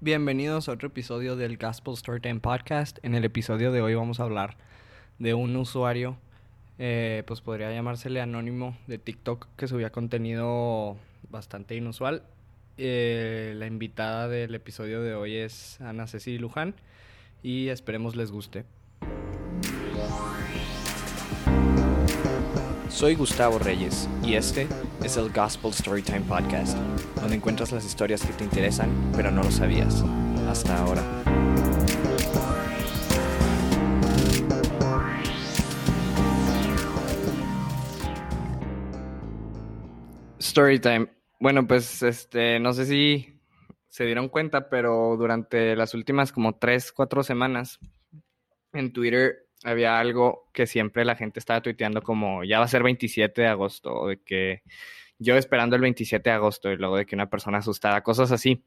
Bienvenidos a otro episodio del Gospel Storytime Podcast. En el episodio de hoy vamos a hablar de un usuario, eh, pues podría llamársele anónimo de TikTok, que subía contenido bastante inusual. Eh, la invitada del episodio de hoy es Ana Ceci Luján y esperemos les guste. Soy Gustavo Reyes y este es el Gospel Storytime Podcast, donde encuentras las historias que te interesan pero no lo sabías hasta ahora. Storytime. Bueno, pues este, no sé si se dieron cuenta, pero durante las últimas como tres, cuatro semanas en Twitter había algo que siempre la gente estaba tuiteando como ya va a ser 27 de agosto, o de que yo esperando el 27 de agosto y luego de que una persona asustada, cosas así.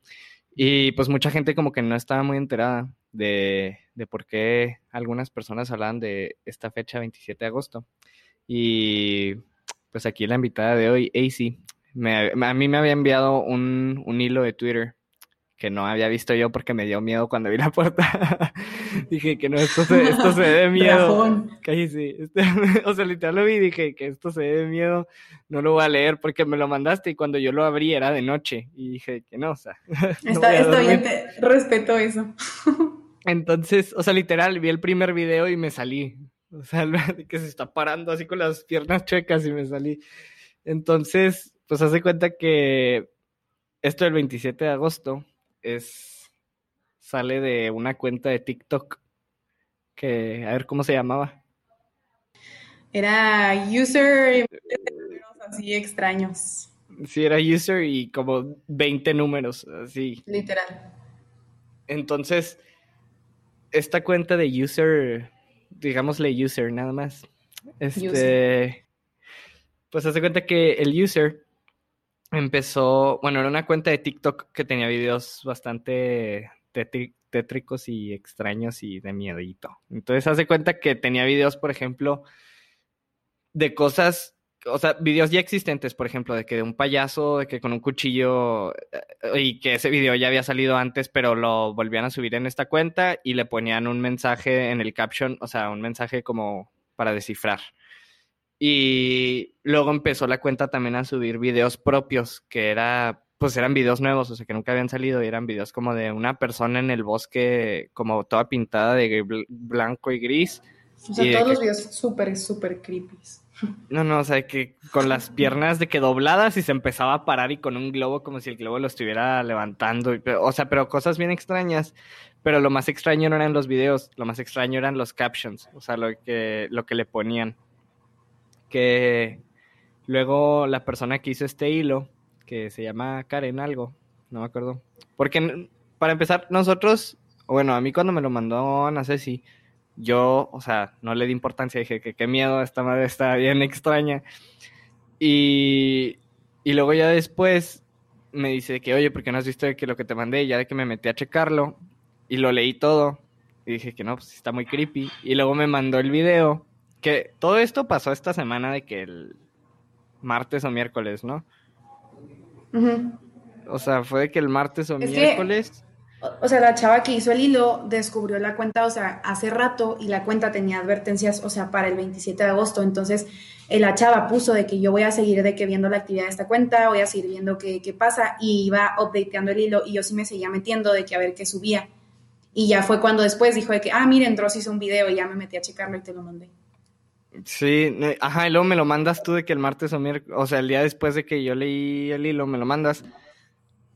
Y pues mucha gente como que no estaba muy enterada de, de por qué algunas personas hablaban de esta fecha 27 de agosto. Y pues aquí la invitada de hoy, AC, a mí me había enviado un, un hilo de Twitter que no había visto yo porque me dio miedo cuando vi la puerta. dije que no, esto se, esto se miedo. Cállese. Este, o sea, literal lo vi y dije que esto se de miedo, no lo voy a leer porque me lo mandaste y cuando yo lo abrí era de noche y dije que no, o sea. Está, está bien, respeto eso. Entonces, o sea, literal, vi el primer video y me salí. O sea, que se está parando así con las piernas chuecas y me salí. Entonces, pues hace cuenta que esto del 27 de agosto es sale de una cuenta de TikTok que a ver cómo se llamaba. Era user así extraños. Sí, era user y como 20 números, así. Literal. Entonces, esta cuenta de user, digámosle user nada más. Este, pues hace cuenta que el user empezó, bueno, era una cuenta de TikTok que tenía videos bastante tétricos y extraños y de miedito. Entonces hace cuenta que tenía videos, por ejemplo, de cosas, o sea, videos ya existentes, por ejemplo, de que de un payaso, de que con un cuchillo, eh, y que ese video ya había salido antes, pero lo volvían a subir en esta cuenta y le ponían un mensaje en el caption, o sea, un mensaje como para descifrar. Y luego empezó la cuenta también a subir videos propios, que era, pues eran videos nuevos, o sea, que nunca habían salido, y eran videos como de una persona en el bosque, como toda pintada de blanco y gris. O sea, todos los videos súper, súper creepy. No, no, o sea, que con las piernas de que dobladas y se empezaba a parar y con un globo como si el globo lo estuviera levantando. o sea, pero cosas bien extrañas. Pero lo más extraño no eran los videos, lo más extraño eran los captions, o sea, lo que, lo que le ponían que luego la persona que hizo este hilo, que se llama Karen algo, no me acuerdo. Porque para empezar, nosotros, bueno, a mí cuando me lo mandó Ana Ceci, yo, o sea, no le di importancia, dije que qué miedo, esta madre está bien extraña. Y, y luego ya después me dice que, oye, ¿por qué no has visto que lo que te mandé? Ya de que me metí a checarlo y lo leí todo. Y dije que no, pues está muy creepy. Y luego me mandó el video que todo esto pasó esta semana de que el martes o miércoles, ¿no? O sea, fue de que el martes o miércoles. o sea, la chava que hizo el hilo descubrió la cuenta, o sea, hace rato y la cuenta tenía advertencias, o sea, para el 27 de agosto. Entonces, eh, la chava puso de que yo voy a seguir de que viendo la actividad de esta cuenta, voy a seguir viendo qué, qué pasa y iba updateando el hilo y yo sí me seguía metiendo de que a ver qué subía. Y ya fue cuando después dijo de que, ah, miren, Dross hizo un video y ya me metí a checarlo y te lo mandé. Sí, ajá, y luego me lo mandas tú de que el martes o miércoles, o sea, el día después de que yo leí el hilo, me lo mandas.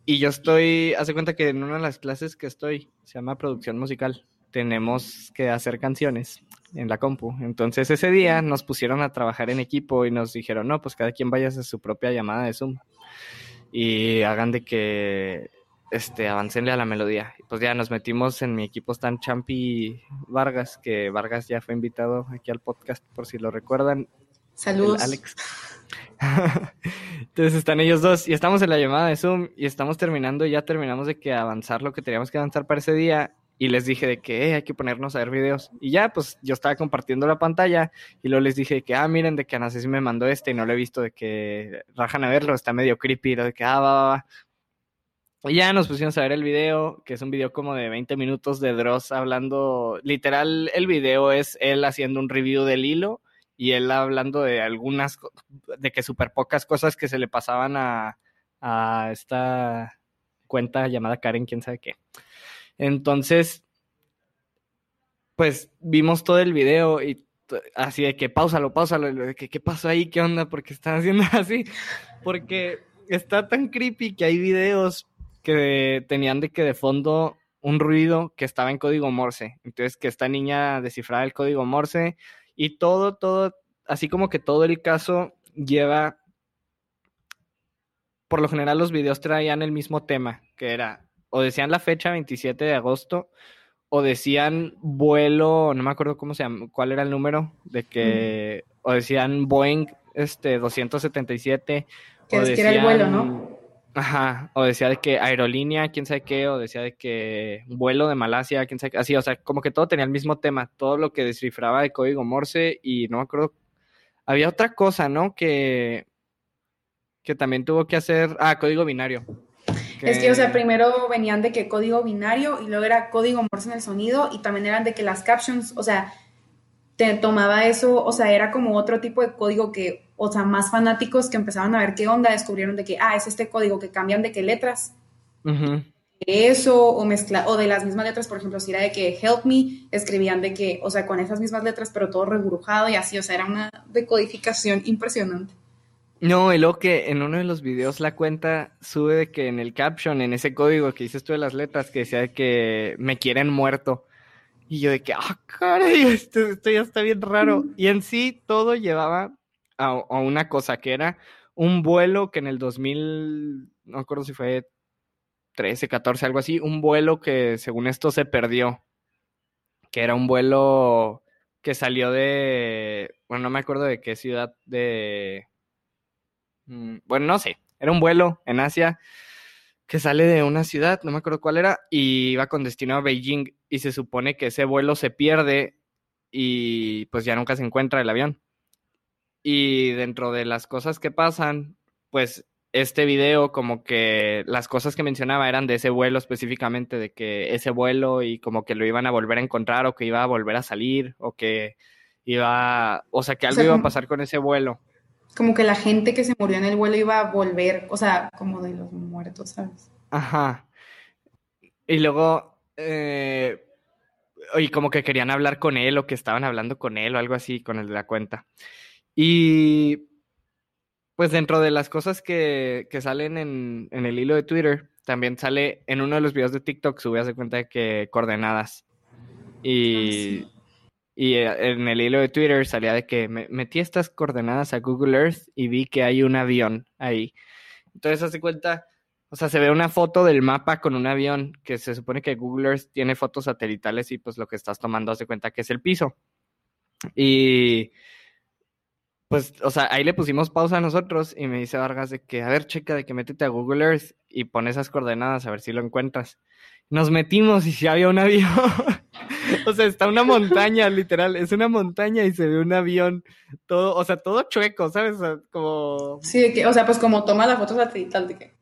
Y yo estoy, hace cuenta que en una de las clases que estoy, se llama producción musical, tenemos que hacer canciones en la compu. Entonces ese día nos pusieron a trabajar en equipo y nos dijeron, no, pues cada quien vaya a su propia llamada de Zoom. Y hagan de que este, avancenle a la melodía. Y pues ya nos metimos en mi equipo, están Champi Vargas, que Vargas ya fue invitado aquí al podcast, por si lo recuerdan. Saludos. Alex. Entonces están ellos dos y estamos en la llamada de Zoom y estamos terminando, ya terminamos de que avanzar lo que teníamos que avanzar para ese día y les dije de que hay que ponernos a ver videos. Y ya, pues yo estaba compartiendo la pantalla y luego les dije que, ah, miren, de que Ana me mandó este y no lo he visto, de que rajan a verlo, está medio creepy, de que, ah, va, va, va. Ya nos pusimos a ver el video, que es un video como de 20 minutos de Dross hablando, literal, el video es él haciendo un review del hilo y él hablando de algunas, de que súper pocas cosas que se le pasaban a, a esta cuenta llamada Karen, quién sabe qué. Entonces, pues vimos todo el video y así de que pausalo, pausalo, de que qué pasó ahí, qué onda, porque están haciendo así, porque está tan creepy que hay videos que tenían de que de fondo un ruido que estaba en código Morse, entonces que esta niña descifraba el código Morse y todo, todo, así como que todo el caso lleva, por lo general los videos traían el mismo tema, que era, o decían la fecha 27 de agosto, o decían vuelo, no me acuerdo cómo se llama, cuál era el número, de que, o decían Boeing este 277, que, o decían, era el vuelo, ¿no? Ajá, o decía de que aerolínea, quién sabe qué, o decía de que vuelo de Malasia, quién sabe qué, así, o sea, como que todo tenía el mismo tema, todo lo que descifraba de código Morse y no me acuerdo, había otra cosa, ¿no? Que, que también tuvo que hacer, ah, código binario. Es que, o sea, primero venían de que código binario y luego era código Morse en el sonido y también eran de que las captions, o sea, te tomaba eso, o sea, era como otro tipo de código que, o sea, más fanáticos que empezaban a ver qué onda, descubrieron de que, ah, es este código que cambian de qué letras. Eso, o mezcla, o de las mismas letras, por ejemplo, si era de que help me, escribían de que, o sea, con esas mismas letras, pero todo reburujado y así, o sea, era una decodificación impresionante. No, y luego que en uno de los videos la cuenta sube de que en el caption, en ese código que dices tú de las letras, que decía de que me quieren muerto. Y yo de que, ah, caray, esto, esto, ya está bien raro. Y en sí todo llevaba a, una cosa que era un vuelo que en el 2000, no recuerdo si fue 13, 14, algo así, un vuelo que según esto se perdió. Que era un vuelo que salió de, bueno, no me acuerdo de qué ciudad de, mm, bueno, no sé, era un vuelo en Asia que sale de una ciudad, no me acuerdo cuál era, y iba con destino a Beijing y se supone que ese vuelo se pierde y pues ya nunca se encuentra el avión. Y dentro de las cosas que pasan, pues este video como que las cosas que mencionaba eran de ese vuelo específicamente, de que ese vuelo y como que lo iban a volver a encontrar o que iba a volver a salir o que iba, o sea, que algo iba a pasar con ese vuelo. Como que la gente que se murió en el vuelo iba a volver, o sea, como de los muertos, ¿sabes? Ajá. Y luego, eh, y como que querían hablar con él o que estaban hablando con él o algo así, con el de la cuenta. Y pues dentro de las cosas que, que salen en, en, el hilo de Twitter, también sale en uno de los videos de TikTok, sube a cuenta de que coordenadas. Y, ah, y eh, en el hilo de Twitter salía de que me, metí estas coordenadas a Google Earth y vi que hay un avión ahí. Entonces hace cuenta, o sea, se ve una foto del mapa con un avión, que se supone que Google Earth tiene fotos satelitales y pues lo que estás tomando hace cuenta que es el piso. Y pues, o sea, ahí le pusimos pausa a nosotros y me dice Vargas de que, a ver, checa, de que métete a Google Earth y pon esas coordenadas a ver si lo encuentras. Nos metimos y si había un avión. o sea, está una montaña, literal, es una montaña y se ve un avión, todo, o sea, todo chueco, ¿sabes? como... Sí, que, o sea, pues como toma la foto satelital de que...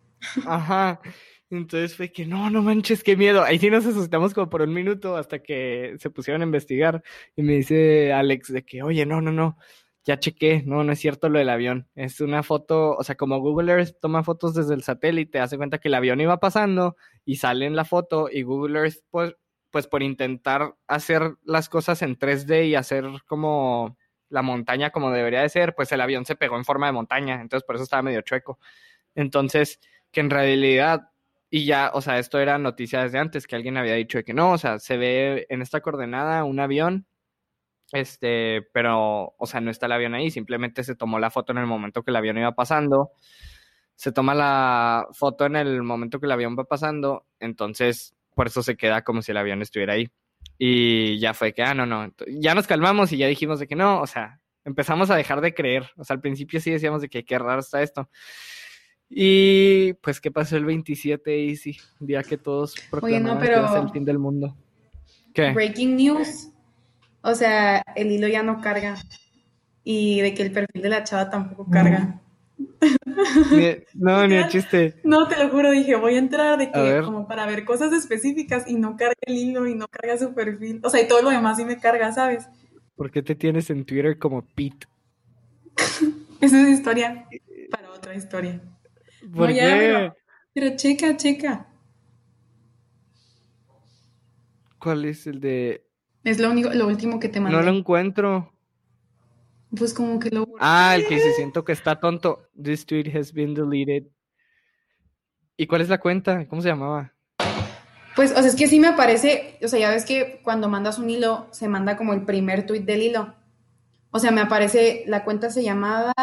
Ajá. Entonces fue que no, no manches, qué miedo. Ahí sí nos asustamos como por un minuto hasta que se pusieron a investigar. Y me dice Alex de que, oye, no, no, no, ya chequé, no, no es cierto lo del avión. Es una foto, o sea, como Google Earth toma fotos desde el satélite, hace cuenta que el avión iba pasando y sale en la foto y Google Earth, pues, pues por intentar hacer las cosas en 3D y hacer como la montaña como debería de ser, pues el avión se pegó en forma de montaña, entonces por eso estaba medio chueco. Entonces, que en realidad, y ya, o sea, esto era noticia desde antes, que alguien había dicho que no, o sea, se ve en esta coordenada un avión este, pero, o sea, no está el avión ahí, simplemente se tomó la foto en el momento que el avión iba pasando. Se toma la foto en el momento que el avión va pasando, entonces por eso se queda como si el avión estuviera ahí. Y ya fue que, ah, no, no, ya nos calmamos y ya dijimos de que no, o sea, empezamos a dejar de creer. O sea, al principio sí decíamos de que qué raro está esto. Y pues, ¿qué pasó el 27 y sí, día que todos proclamaban que iba el fin del mundo? ¿Qué? Breaking news o sea, el hilo ya no carga. Y de que el perfil de la chava tampoco carga. no, ni el chiste. No, te lo juro, dije, voy a entrar de que como para ver cosas específicas y no carga el hilo y no carga su perfil. O sea, y todo lo demás sí me carga, ¿sabes? ¿Por qué te tienes en Twitter como Pete? Esa es historia para otra historia. ¿Por qué? pero checa, checa. ¿Cuál es el de...? Es lo, único, lo último que te mandé. No lo encuentro. Pues como que lo... Ah, el que se siento que está tonto. This tweet has been deleted. ¿Y cuál es la cuenta? ¿Cómo se llamaba? Pues, o sea, es que sí me aparece, o sea, ya ves que cuando mandas un hilo, se manda como el primer tweet del hilo. O sea, me aparece, la cuenta se llamaba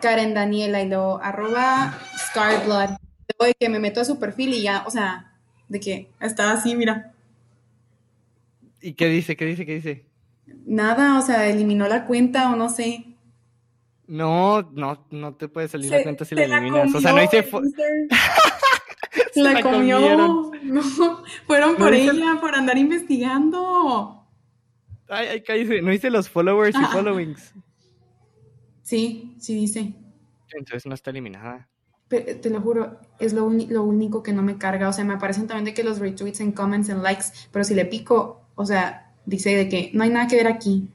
Karen Daniela y lo arroba Scarblood. Luego de que me meto a su perfil y ya, o sea, de que estaba así, mira. ¿Y qué dice? ¿Qué dice? ¿Qué dice? Nada, o sea, eliminó la cuenta o no sé. No, no, no te puede salir la cuenta si la eliminas. o sea, no hice. la, la, comió. No, fueron por ella, por andar investigando. Ay, ay, cállese. No hice los followers y followings. Sí, sí dice. Entonces no está eliminada te lo juro, es lo, lo, único que no me carga. O sea, me aparecen también de que los retweets en comments, en likes, pero si le pico, o sea, dice de que no hay nada que ver aquí.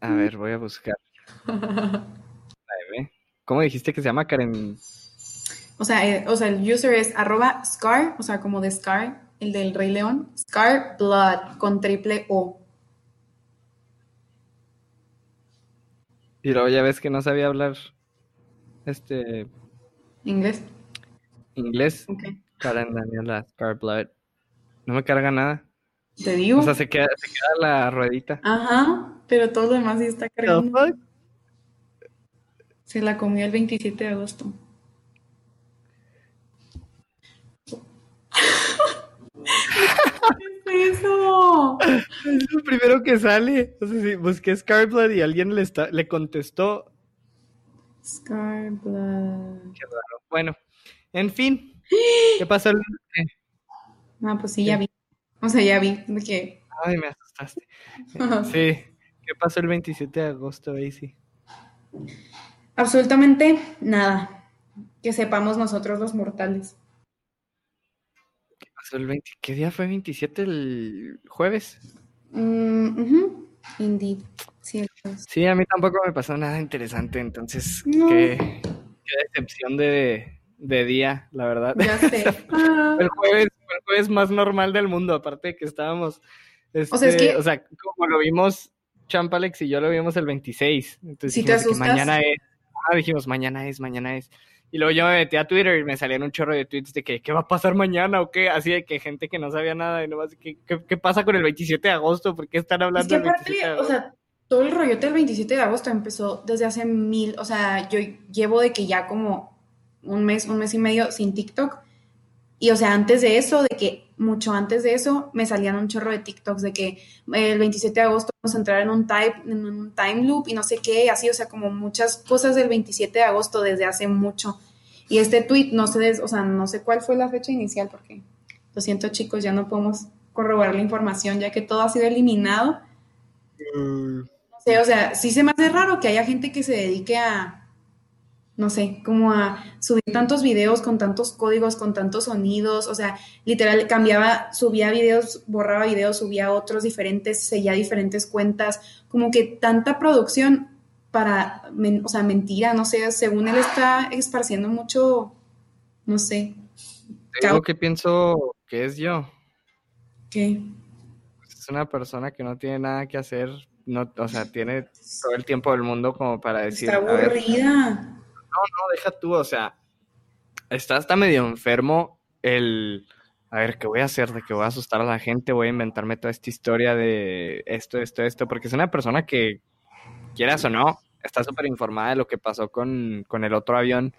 A ver, voy a buscar. ¿Cómo dijiste que se llama Karen? O sea, eh, o sea, el user es arroba Scar, o sea, como de Scar, el del Rey León, Scar Blood con triple O. Y luego ya ves que no sabía hablar este inglés. Inglés. Okay. Karen Daniela Scarblood. No me carga nada. Te digo. O sea, se queda, se queda la ruedita. Ajá, pero todo lo demás sí está cargando. Se la comió el 27 de agosto. eso? Es lo primero que sale. No sé si busqué Scarblood y alguien le, está, le contestó. Scarblood. Qué raro. Bueno, en fin. ¿Qué pasó? El... Ah, pues sí, ya vi. O sea, ya vi. que... Ay, me asustaste. sí. ¿Qué pasó el 27 de agosto, Daisy? Absolutamente nada. Que sepamos nosotros los mortales. ¿Qué día fue 27? ¿El jueves? Mm, Indeed. Sí, a mí tampoco me pasó nada interesante, entonces qué, decepción de, día, la verdad. Ya sé. el, jueves, el jueves más normal del mundo, aparte de que estábamos, o, sea, este, o sea, como lo vimos, Champalex y yo lo vimos el 26, entonces si dijimos que mañana es, ah, dijimos mañana es, mañana es. Y luego yo me metí a Twitter y me salían un chorro de tweets de que qué va a pasar mañana o qué, así de que gente que no sabía nada y nomás, ¿qué, qué, pasa con el 27 de agosto? ¿Por qué están hablando del 27 de agosto? O sea, todo el rollo del 27 de agosto empezó desde hace mil, o sea, yo llevo de que ya como un mes, un mes y medio sin TikTok. Y o sea, antes de eso, de que mucho antes de eso, me salían un chorro de TikToks de que el 27 de agosto vamos a entrar en un, type, en un time loop y no sé qué, así, o sea, como muchas cosas del 27 de agosto desde hace mucho. Y este tweet, no sé, o sea, no sé cuál fue la fecha inicial, porque lo siento chicos, ya no podemos corroborar la información, ya que todo ha sido eliminado. Mm. No sé, o sea, sí se me hace raro que haya gente que se dedique a, no sé, como a subir tantos videos con tantos códigos, con tantos sonidos, o sea, literal cambiaba, subía videos, borraba videos, subía otros diferentes, seguía diferentes cuentas, como que tanta producción para, o sea, mentira, no sé, según él está esparciendo mucho, no sé. Tengo que pienso que es yo. ¿Qué? Es una persona que no tiene nada que hacer, no, o sea, tiene todo el tiempo del mundo como para decir. Está aburrida. No, no, deja tú, o sea, está hasta medio enfermo el, a ver, ¿qué voy a hacer? De que voy a asustar a la gente, voy a inventarme toda esta historia de esto, esto, esto, porque es una persona que, quieras o no, está súper informada de lo que pasó con, con, el otro avión,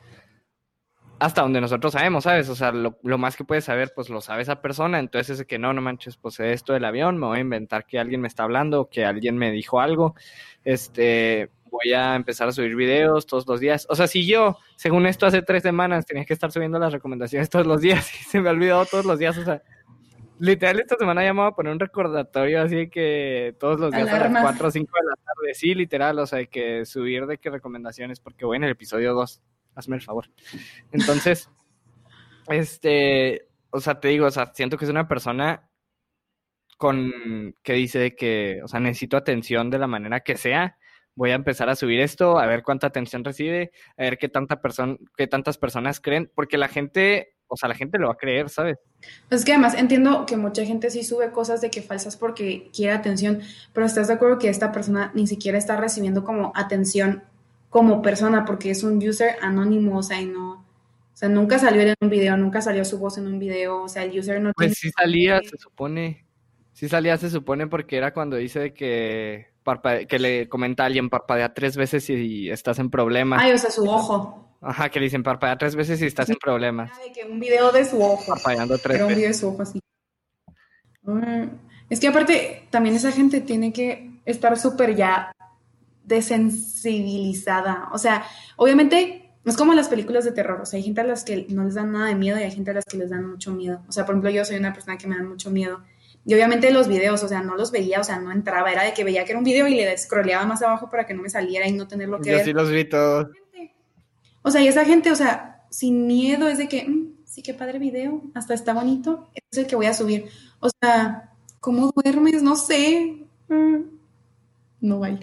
hasta donde nosotros sabemos, ¿sabes? O sea, lo, lo, más que puedes saber, pues lo sabe esa persona, entonces es que no, no manches, pues esto del avión, me voy a inventar que alguien me está hablando, que alguien me dijo algo, este voy a empezar a subir videos todos los días. O sea, si yo, según esto, hace tres semanas tenía que estar subiendo las recomendaciones todos los días y se me ha olvidado todos los días, o sea, literal, esta semana ya me voy a poner un recordatorio así que todos los días a las 4 o 5 de la tarde. Sí, literal, o sea, hay que subir de qué recomendaciones, porque voy en el episodio 2. Hazme el favor. Entonces, este, o sea, te digo, o sea, siento que es una persona con que dice que, o sea, necesito atención de la manera que sea. Voy a empezar a subir esto, a ver cuánta atención recibe, a ver qué tanta persona, qué tantas personas creen, porque la gente o sea, la gente lo va a creer, ¿sabes? Es que además entiendo que mucha gente sí sube cosas de que falsas porque quiere atención, pero estás de acuerdo que esta persona ni siquiera está recibiendo como atención como persona porque es un user anónimo, o sea, y no, o sea, nunca salió en un video, nunca salió su voz en un video, o sea, el user no Pues sí salía, se supone. Sí salía, se supone, porque era cuando dice que que le comenta a alguien parpadea tres veces y estás en problemas. Ay, o sea, su ojo. Ajá, que le dicen parpadea tres veces y estás en problemas. que un video de su ojo. Parpadeando tres Era un video de su ojo así. Mm, es que aparte, también esa gente tiene que estar súper ya desensibilizada. O sea, obviamente, es como las películas de terror. O sea, hay gente a las que no les dan nada de miedo y hay gente a las que les dan mucho miedo. O sea, por ejemplo, yo soy una persona que me da mucho miedo. Y obviamente los videos, o sea, no los veía, o sea, no entraba. Era de que veía que era un video y le scrolleaba más abajo para que no me saliera y no tenerlo que yo ver. sí los vi todos. O sea, y esa gente, o sea, sin miedo es de que, mm, sí, qué padre video, hasta está bonito, es el que voy a subir. O sea, ¿cómo duermes? No sé. Mm, no vaya.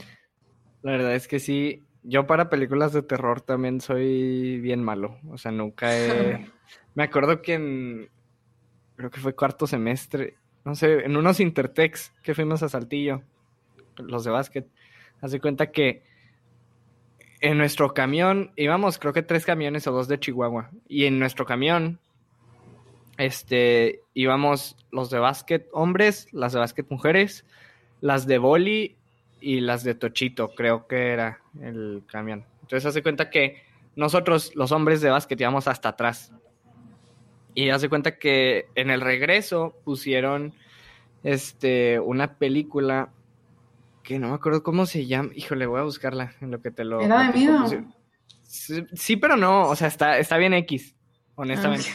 La verdad es que sí, yo para películas de terror también soy bien malo. O sea, nunca he... Me acuerdo que en... Creo que fue cuarto semestre, no sé, en unos Intertex que fuimos a Saltillo, los de básquet. Hace cuenta que en nuestro camión íbamos, creo que tres camiones o dos de Chihuahua. Y en nuestro camión, este, íbamos los de básquet hombres, las de básquet mujeres, las de boli y las de Tochito, creo que era el camión. Entonces hace cuenta que nosotros, los hombres de básquet, íbamos hasta atrás. Y hace cuenta que en el regreso pusieron este una película que no me acuerdo cómo se llama. Híjole, voy a buscarla en lo que te lo. ¿Era de miedo? Sí, pero no, o sea, está, está bien X, honestamente.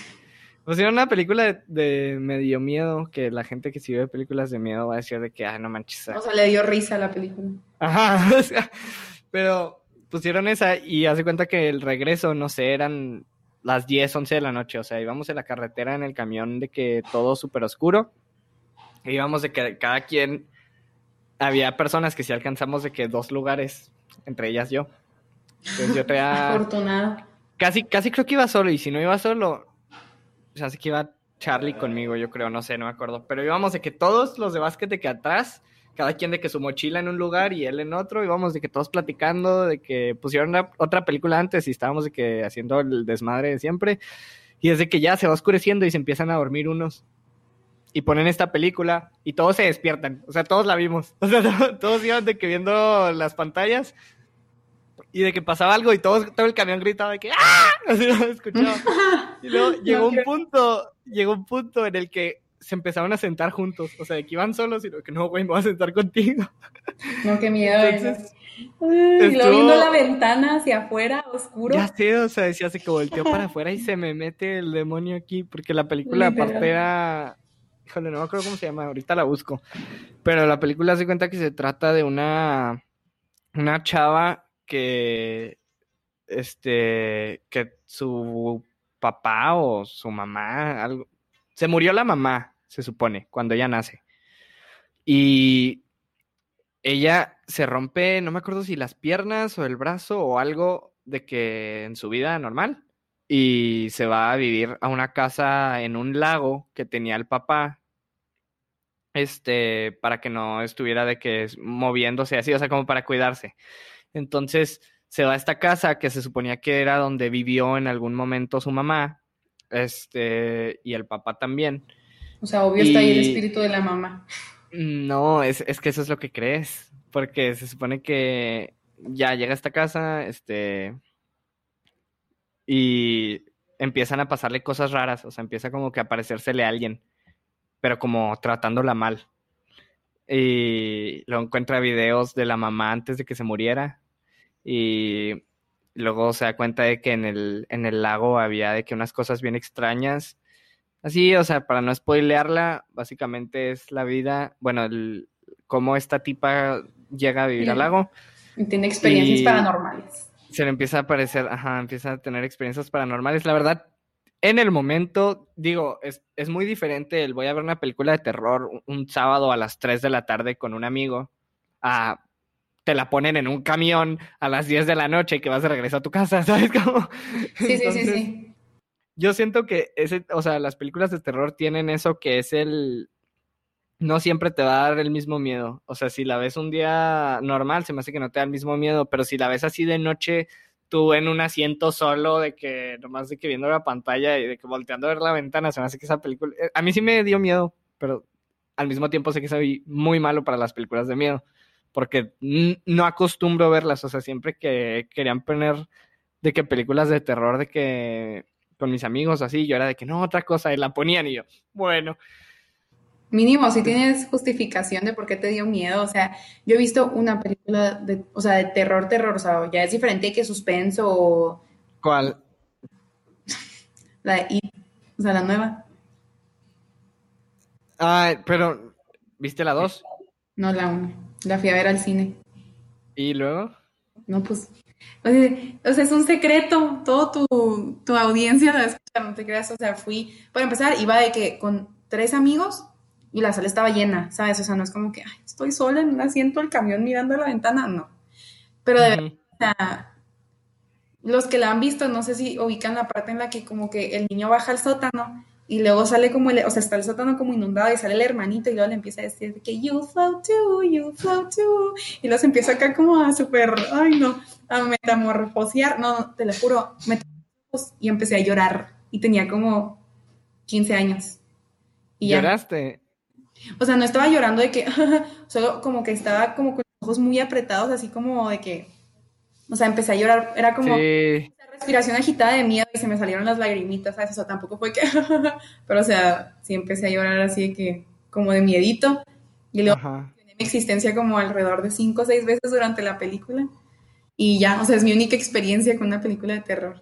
Pues era una película de, medio miedo, que la gente que sí ve películas de miedo va a decir de que, ay, no manches. O sea, le dio risa a la película. Ajá, o sea, pero pusieron esa y hace cuenta que el regreso, no sé, eran las 10, 11 de la noche, o sea, íbamos en la carretera en el camión de que todo súper oscuro, íbamos de que cada quien había personas que sí alcanzamos de que dos lugares, entre ellas yo. Entonces yo traía... Afortunado. Casi, casi creo que iba solo, y si no iba solo, o sea, sí que iba Charlie conmigo, yo creo, no sé, no me acuerdo. Pero íbamos de que todos los de básquet de que atrás, cada quien de que su mochila en un lugar y él en otro, íbamos de que todos platicando, de que pusieron otra película antes y estábamos de que haciendo el desmadre de siempre. Y es de que ya se va oscureciendo y se empiezan a dormir unos y ponen esta película y todos se despiertan. O sea, todos la vimos. O sea, todos iban de que viendo las pantallas y de que pasaba algo y todo el camión gritaba de que ¡ah! Así lo escuchaba. Y luego llegó un punto, llegó un punto en el que se empezaron a sentar juntos. O sea, de que iban solos y lo que no, güey, me voy a sentar contigo. No, qué miedo. Entonces, y lo viendo la ventana hacia afuera, oscuro. Ya sé, o sea, decía, se que volteó para afuera y se me mete el demonio aquí, porque la película aparte era híjole, no me acuerdo cómo se llama, ahorita la busco. Pero la película se cuenta que se trata de una, una chava que, este, que su papá o su mamá, algo, se murió la mamá, se supone, cuando ella nace. Y ella se rompe, no me acuerdo si las piernas o el brazo o algo de que en su vida normal y se va a vivir a una casa en un lago que tenía el papá, este, para que no estuviera de que moviéndose así, o sea, como para cuidarse. Entonces se va a esta casa que se suponía que era donde vivió en algún momento su mamá, este, y el papá también. O sea, obvio está ahí el espíritu de la mamá. No, es, es que eso es lo que crees, porque se supone que ya llega a esta casa, este, y empiezan a pasarle cosas raras, o sea, empieza como que a aparecérsele a alguien, pero como tratándola mal. Y luego encuentra videos de la mamá antes de que se muriera. Y luego se da cuenta de que en el, en el lago había de que unas cosas bien extrañas Así, o sea, para no spoilearla, básicamente es la vida, bueno, el, cómo esta tipa llega a vivir al lago. Y tiene experiencias paranormales. Se le empieza a aparecer, ajá, empieza a tener experiencias paranormales. La verdad, en el momento, digo, es, es muy diferente el voy a ver una película de terror un, sábado a las 3 de la tarde con un amigo a te la ponen en un camión a las 10 de la noche y que vas de regreso a tu casa, ¿sabes cómo? Sí, sí, sí, sí yo siento que ese, o sea, las películas de terror tienen eso que es el no siempre te va a dar el mismo miedo. O sea, si la ves un día normal, se me hace que no te da el mismo miedo, pero si la ves así de noche, tú en un asiento solo, de que nomás de que viendo la pantalla y de que volteando a ver la ventana, se me hace que esa película. Eh, a mí sí me dio miedo, pero al mismo tiempo sé que soy muy malo para las películas de miedo, porque no acostumbro verlas. O sea, siempre que querían poner de que películas de terror, de que con mis amigos así, yo era de que no, otra cosa, y la ponían y yo, bueno. Mínimo, si tienes justificación de por qué te dio miedo, o sea, yo he visto una película de, o sea, de terror, terror, o sea, ya es diferente que suspenso o... ¿Cuál? La de It, o sea, la nueva. Ah, pero, ¿viste la 2? No, la 1. La fui a ver al cine. ¿Y luego? No, pues o sea, es un secreto, todo tu, tu audiencia la escucha, no te creas, o sea, fui, para empezar, iba de que con tres amigos y la sala estaba llena, ¿sabes? O sea, no es como que, ay, estoy sola en un asiento del camión mirando a la ventana, no. Pero de verdad, o sea, los que la han visto, no sé si ubican la parte en la que como que el niño baja al sótano y luego sale como el, o sea, está el sótano como inundado y sale el hermanito y luego le empieza a decir que you float too, you float too. Y se empieza acá como a súper, ay no, a metamorfosear. No, te lo juro, y empecé a llorar. Y tenía como 15 años. Y ¿Lloraste? O sea, no estaba llorando de que, solo como que estaba como con los ojos muy apretados, así como de que, o sea, empecé a llorar, era como respiración agitada de miedo y se me salieron las lagrimitas, ¿sabes? O sea, tampoco fue que, pero o sea, sí empecé a llorar así de que, como de miedito. Y luego mi existencia como alrededor de cinco o seis veces durante la película. Y ya, o sea, es mi única experiencia con una película de terror.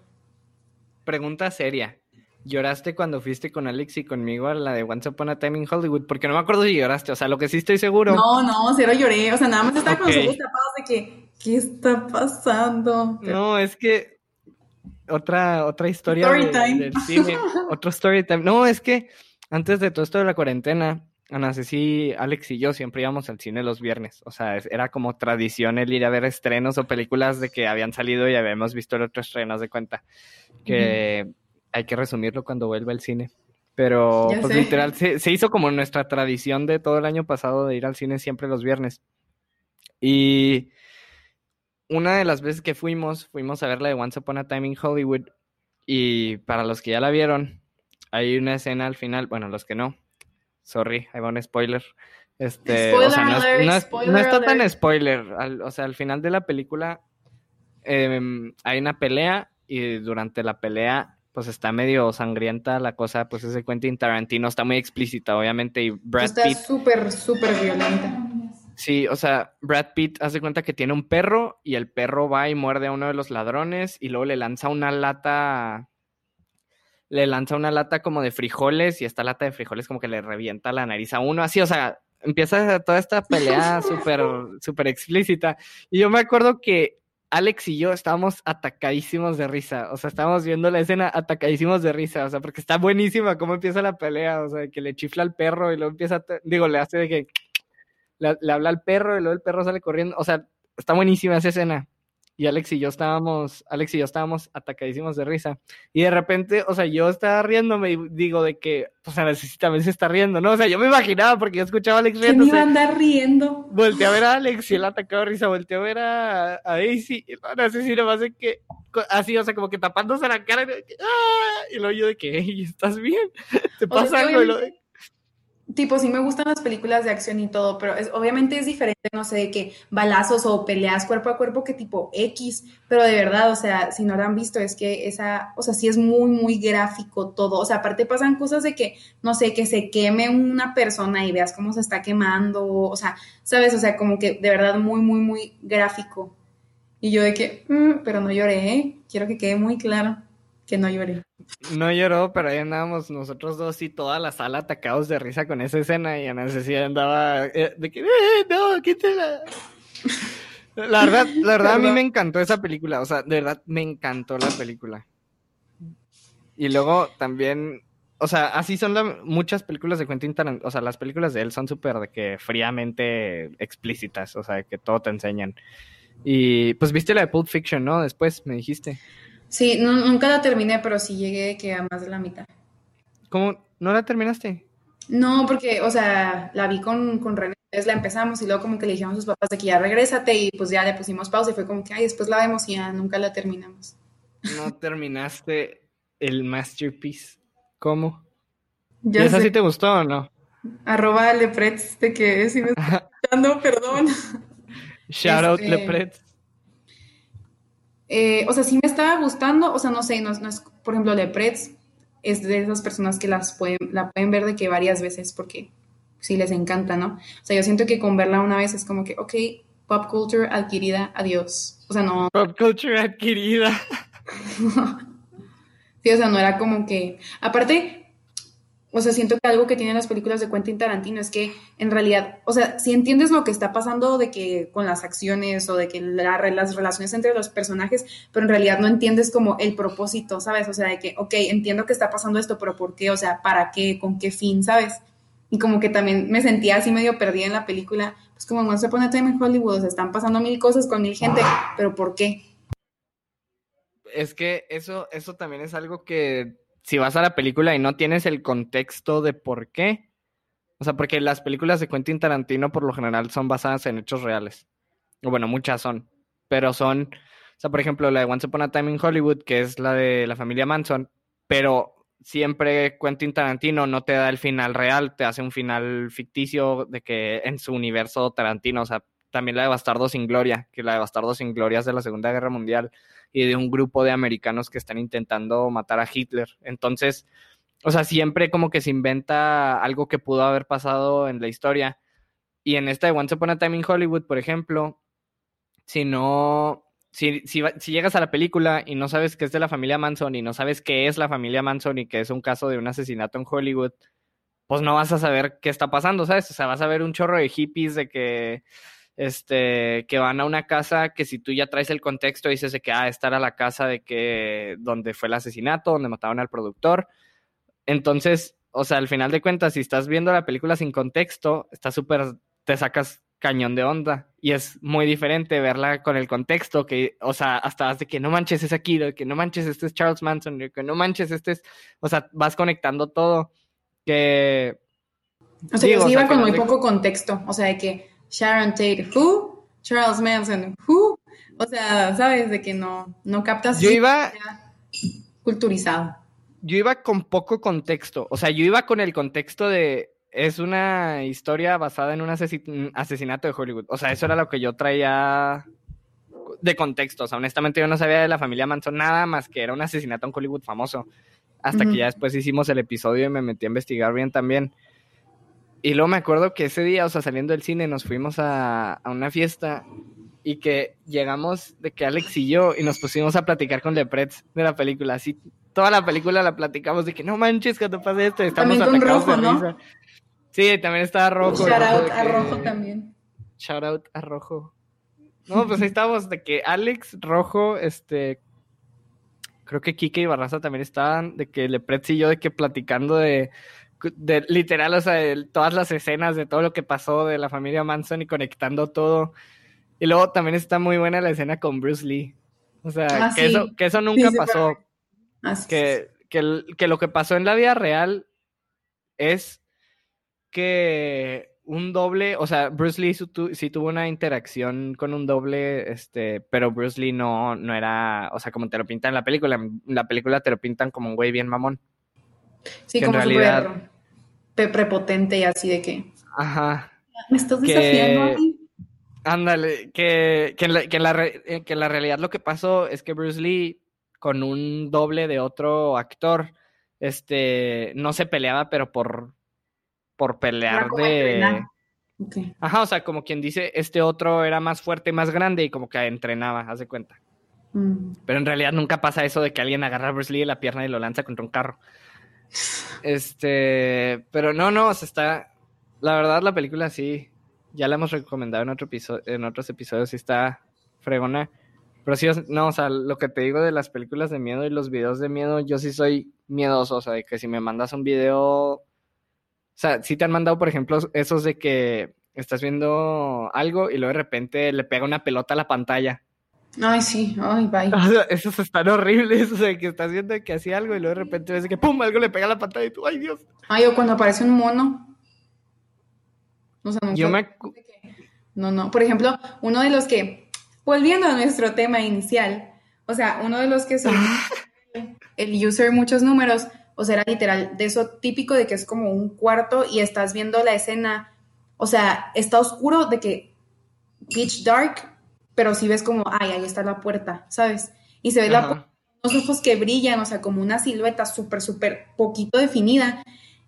Pregunta seria. ¿Lloraste cuando fuiste con Alex y conmigo a la de Once Upon a Time in Hollywood? Porque no me acuerdo si lloraste, o sea, lo que sí estoy seguro. No, no, cero lloré, o sea, nada más estaba con los ojos tapados de que, ¿qué está pasando? No, es que otra, otra historia del cine, otro story time. No, es que antes de todo esto de la cuarentena, Ana Ceci, Alex y yo siempre íbamos al cine los viernes. O sea, era como tradición el ir a ver estrenos o películas de que habían salido y habíamos visto el otro estreno, de cuenta. Que hay que resumirlo cuando vuelva al cine. Pero, pues literal, se, se, hizo como nuestra tradición de todo el año pasado de ir al cine siempre los viernes. Y una de las veces que fuimos, fuimos a ver la de Once Upon a Time in Hollywood. Y para los que ya la vieron, hay una escena al final, bueno, los que no, sorry, hay un spoiler. Este, o sea, no, está tan spoiler. o sea, al final de la película em, hay una pelea y durante la pelea pues está medio sangrienta la cosa, pues ese Quentin Tarantino está muy explícita, obviamente, y Brad está Pitt... Está súper, súper violenta. Sí, o sea, Brad Pitt hace cuenta que tiene un perro y el perro va y muerde a uno de los ladrones y luego le lanza una lata, le lanza una lata como de frijoles y esta lata de frijoles como que le revienta la nariz a uno, así, o sea, empieza toda esta pelea súper, súper explícita. Y yo me acuerdo que Alex y yo estábamos atacadísimos de risa, o sea, estábamos viendo la escena atacadísimos de risa, o sea, porque está buenísima cómo empieza la pelea, o sea, que le chifla al perro y luego empieza, digo, le hace de que le, habla al perro y luego el perro sale corriendo. O sea, está buenísima esa escena. Y Alex y yo estábamos, Alex y yo estábamos atacadísimos de risa. Y de repente, o sea, yo estaba riéndome y digo de que, o sea, necesitamente se está riendo, ¿no? O sea, yo me imaginaba porque yo escuchaba a Alex riendo. iba a andar riendo? Volteé a ver a Alex y él atacaba de risa. Volteé a ver a, a Daisy. Y no, sé si nomás que, así, o sea, como que tapándose la cara. Y, ¡ah! y luego yo de que, hey, ¿estás bien? ¿Te pasa algo? Y lo de, tipo, sí me gustan las películas de acción y todo, pero es, obviamente es diferente, no sé, de que balazos o peleas cuerpo a cuerpo que tipo X, pero de verdad, o sea, si no lo han visto, es que esa, o sea, sí es muy, muy gráfico todo, o sea, aparte pasan cosas de que, no sé, que se queme una persona y veas cómo se está quemando, o sea, sabes, o sea, como que de verdad muy, muy, muy gráfico. Y yo de que, mm, pero no lloré, ¿eh? quiero que quede muy claro que no lloré. No lloró, pero ahí andábamos nosotros dos y toda la sala atacados de risa con esa escena y Ana Cecilia andaba eh, de que, eh, no, quítela. La verdad, la verdad a mí me encantó esa película, o sea, de verdad me encantó la película. Y luego también, o sea, así son muchas películas de Quentin Tarantino, o sea, las películas de él son súper de que fríamente explícitas, o sea, que todo te enseñan. Y pues viste la de Pulp Fiction, ¿no? Después me dijiste. Sí, nunca la terminé, pero sí llegué que a más de la mitad. ¿Cómo? ¿No la terminaste? No, porque, o sea, la vi con, con René, entonces la empezamos y luego como que le dijimos a sus papás de que ya regrésate y pues ya le pusimos pausa y fue como que, ay, después la vemos y ya nunca la terminamos. No terminaste el masterpiece. ¿Cómo? ¿Y esa sí te gustó o no? Arroba Lepretz, de que si me está dando, perdón. Shout out este, Lepretz. Eh, o sea, sí me estaba gustando, o sea, no sé, no, es, por ejemplo, Lepretz es de esas personas que las pueden, la pueden ver de que varias veces porque sí les encanta, ¿no? O sea, yo siento que con verla una vez es como que, ok, pop culture adquirida, adiós. O sea, no. Pop culture adquirida. sí, o sea, no era como que. Aparte, o sea, siento que algo que tienen las películas de Quentin Tarantino es que en realidad, o sea, si entiendes lo que está pasando de que con las acciones o de que las relaciones entre los personajes, pero en realidad no entiendes como el propósito, ¿sabes? O sea, de que, ok, entiendo que está pasando esto, pero ¿por qué? O sea, ¿para qué? ¿Con qué fin? ¿Sabes? Y como que también me sentía así medio perdida en la película, pues como no se pone Time en Hollywood, o sea, están pasando mil cosas con mil gente, pero ¿por qué? Es que eso, eso también es algo que si vas a la película y no tienes el contexto de por qué, o sea, porque las películas de Quentin Tarantino por lo general son basadas en hechos reales. O bueno, muchas son, pero son, o sea, por ejemplo, la de Once Upon a Time in Hollywood, que es la de la familia Manson, pero siempre Quentin Tarantino no te da el final real, te hace un final ficticio de que en su universo Tarantino, o sea, también la de Bastardo sin Gloria, que la de Bastardo sin Gloria es de la Segunda Guerra Mundial y de un grupo de americanos que están intentando matar a Hitler. Entonces, o sea, siempre como que se inventa algo que pudo haber pasado en la historia. Y en esta de Once Upon a Time in Hollywood, por ejemplo, si no, si, si, llegas a la película y no sabes que es de la familia Manson y no sabes qué es la familia Manson y que es un caso de un asesinato en Hollywood, pues no vas a saber qué está pasando, ¿sabes? O sea, vas a ver un chorro de hippies de que este, que van a una casa que si tú ya traes el contexto dices de que, ah, esta era la casa de que, donde fue el asesinato, donde mataron al productor. Entonces, o sea, al final de cuentas, si estás viendo la película sin contexto, está súper, te sacas cañón de onda. Y es muy diferente verla con el contexto, que, o sea, hasta de que no manches es aquí, de que no manches este es Charles Manson, de que no manches este es, o sea, vas conectando todo. Que... O sea, yo iba con muy poco contexto, o sea, de que Sharon Tate, who? Charles Manson, who? O sea, sabes de que no, no captas. Yo iba culturizado. Yo iba con poco contexto. O sea, yo iba con el contexto de es una historia basada en un asesinato de Hollywood. O sea, eso era lo que yo traía de contexto. O sea, honestamente yo no sabía de la familia Manson nada más que era un asesinato en Hollywood famoso. Hasta que ya después hicimos el episodio y me metí a investigar bien también. Y luego me acuerdo que ese día, o sea, saliendo del cine, nos fuimos a, una fiesta y que llegamos de que Alex y yo y nos pusimos a platicar con Lepretz de la película. Así, toda la película la platicamos de que no manches, que te pasa esto. Estamos también con Rojo, ¿no? Sí, también estaba Rojo. Shout out a Rojo también. Shout out a Rojo. No, pues ahí estábamos de que Alex, Rojo, este. Creo que Kike y Barraza también estaban, de que Lepretz y yo, de que platicando de de, literal, o sea, todas las escenas de todo lo que pasó de la familia Manson y conectando todo. Y luego también está muy buena la escena con Bruce Lee. O sea, ah, que, eso, que eso nunca pasó. que, que, que, lo que pasó en la vida real es que un doble, o sea, Bruce Lee sí tuvo una interacción con un doble, este, pero Bruce Lee no, no era, o sea, como te lo pintan en la película, en la película te lo pintan como un güey bien mamón. Sí, como en realidad, prepotente y así de que. Ajá. ¿Me estás desafiando a mí? Ándale, que, que, en la, que, la, eh, que, la, realidad lo que pasó es que Bruce Lee, con un doble de otro actor, este, no se peleaba, pero por, por pelear de... Ajá, o sea, como quien dice, este otro era más fuerte y más grande y como que entrenaba, haz de cuenta. Mm. Pero en realidad nunca pasa eso de que alguien agarra a Bruce Lee de la pierna y lo lanza contra un carro. Este, pero no, no, se está. La verdad, la película sí, ya la hemos recomendado en, otro episodio, en otros episodios, sí está fregona. Pero sí, no, o sea, lo que te digo de las películas de miedo y los videos de miedo, yo sí soy miedoso, o sea, de que si me mandas un video, o sea, si te han mandado, por ejemplo, esos de que estás viendo algo y luego de repente le pega una pelota a la pantalla. Ay, sí, ay, bye. esos están horribles, o sea, que estás viendo que hacía algo y luego de repente ves que pum, algo le pega a la pantalla y tú, ay, Dios. Ay, o cuando aparece un mono. O sea, Yo me... No, no, por ejemplo, uno de los que, volviendo a nuestro tema inicial, o sea, uno de los que son el user muchos números, o sea, era literal, de eso típico de que es como un cuarto y estás viendo la escena o sea, está oscuro de que pitch dark, pero si ves como, ay, ahí está la puerta, ¿sabes? Y se ve la los ojos que brillan, o sea, como una silueta súper, súper poquito definida.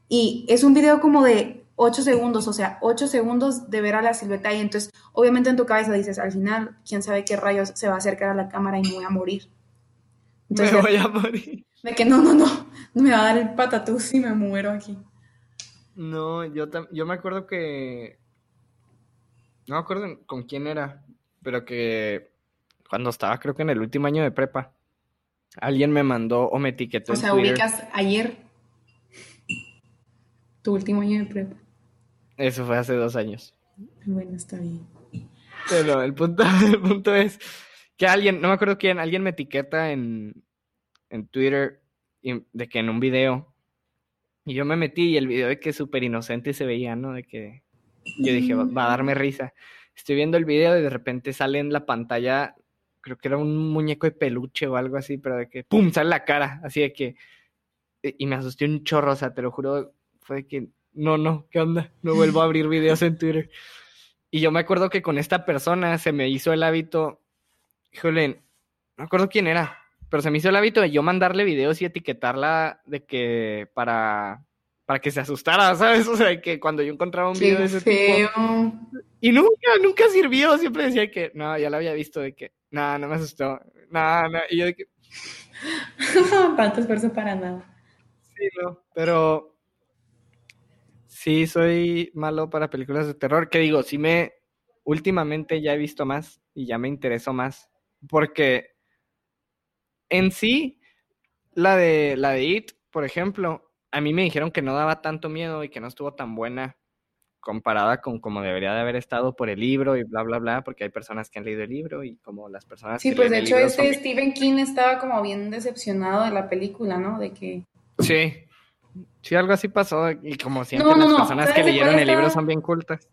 Y es un video como de 8 segundos, o sea, 8 segundos de ver a la silueta y entonces, obviamente en tu cabeza dices, al final, quién sabe qué rayos se va a acercar a la cámara y me voy a morir. me voy a morir. De que no, no, no, no me va a dar el patatús y me muero aquí. No, yo, yo me acuerdo que. No me acuerdo con quién era, pero que cuando estaba, creo que en el último año de prepa, alguien me mandó o me etiquetó. O sea, ubicas ayer tu último año de prepa. Eso fue hace dos años. Bueno, está bien. Pero el punto, el punto es que alguien, no me acuerdo quién, alguien me etiqueta en, en Twitter de que en un video y yo me metí y el video de que súper inocente se veía, ¿no? De que yo dije, va, a darme risa. Estoy viendo el video y de repente sale en la pantalla, creo que era un muñeco de peluche o algo así, pero de que, ¡pum!, sale la cara, así de que... E, y me asusté un chorro, o sea, te lo juro, fue de que, no, no, ¿qué onda? No vuelvo a abrir videos en Twitter. Y yo me acuerdo que con esta persona se me hizo el hábito, híjole, no me acuerdo quién era, pero se me hizo el hábito de yo mandarle videos y etiquetarla de que para, para que se asustara, ¿sabes? O sea, que cuando yo encontraba un video de ese tipo. Y nunca, nunca sirvió. Siempre decía que, no, ya lo había visto, de que, no, no me asustó. No, no. Y yo de que. Tanto esfuerzo para nada. Sí, no, pero. Sí, soy malo para películas de terror. Que digo, sí me. Últimamente ya he visto más y ya me interesó más. Porque en sí, la de, la de It, por ejemplo, a mí me dijeron que no daba tanto miedo y que no estuvo tan buena comparada con como debería de haber estado por el libro y bla, bla, bla, porque hay personas que han leído el libro y como las personas sí, pues de hecho este Stephen King estaba como bien decepcionado de la película, ¿no? De que... Sí, sí, algo así pasó y como siempre las personas que leyeron el libro son bien cultas.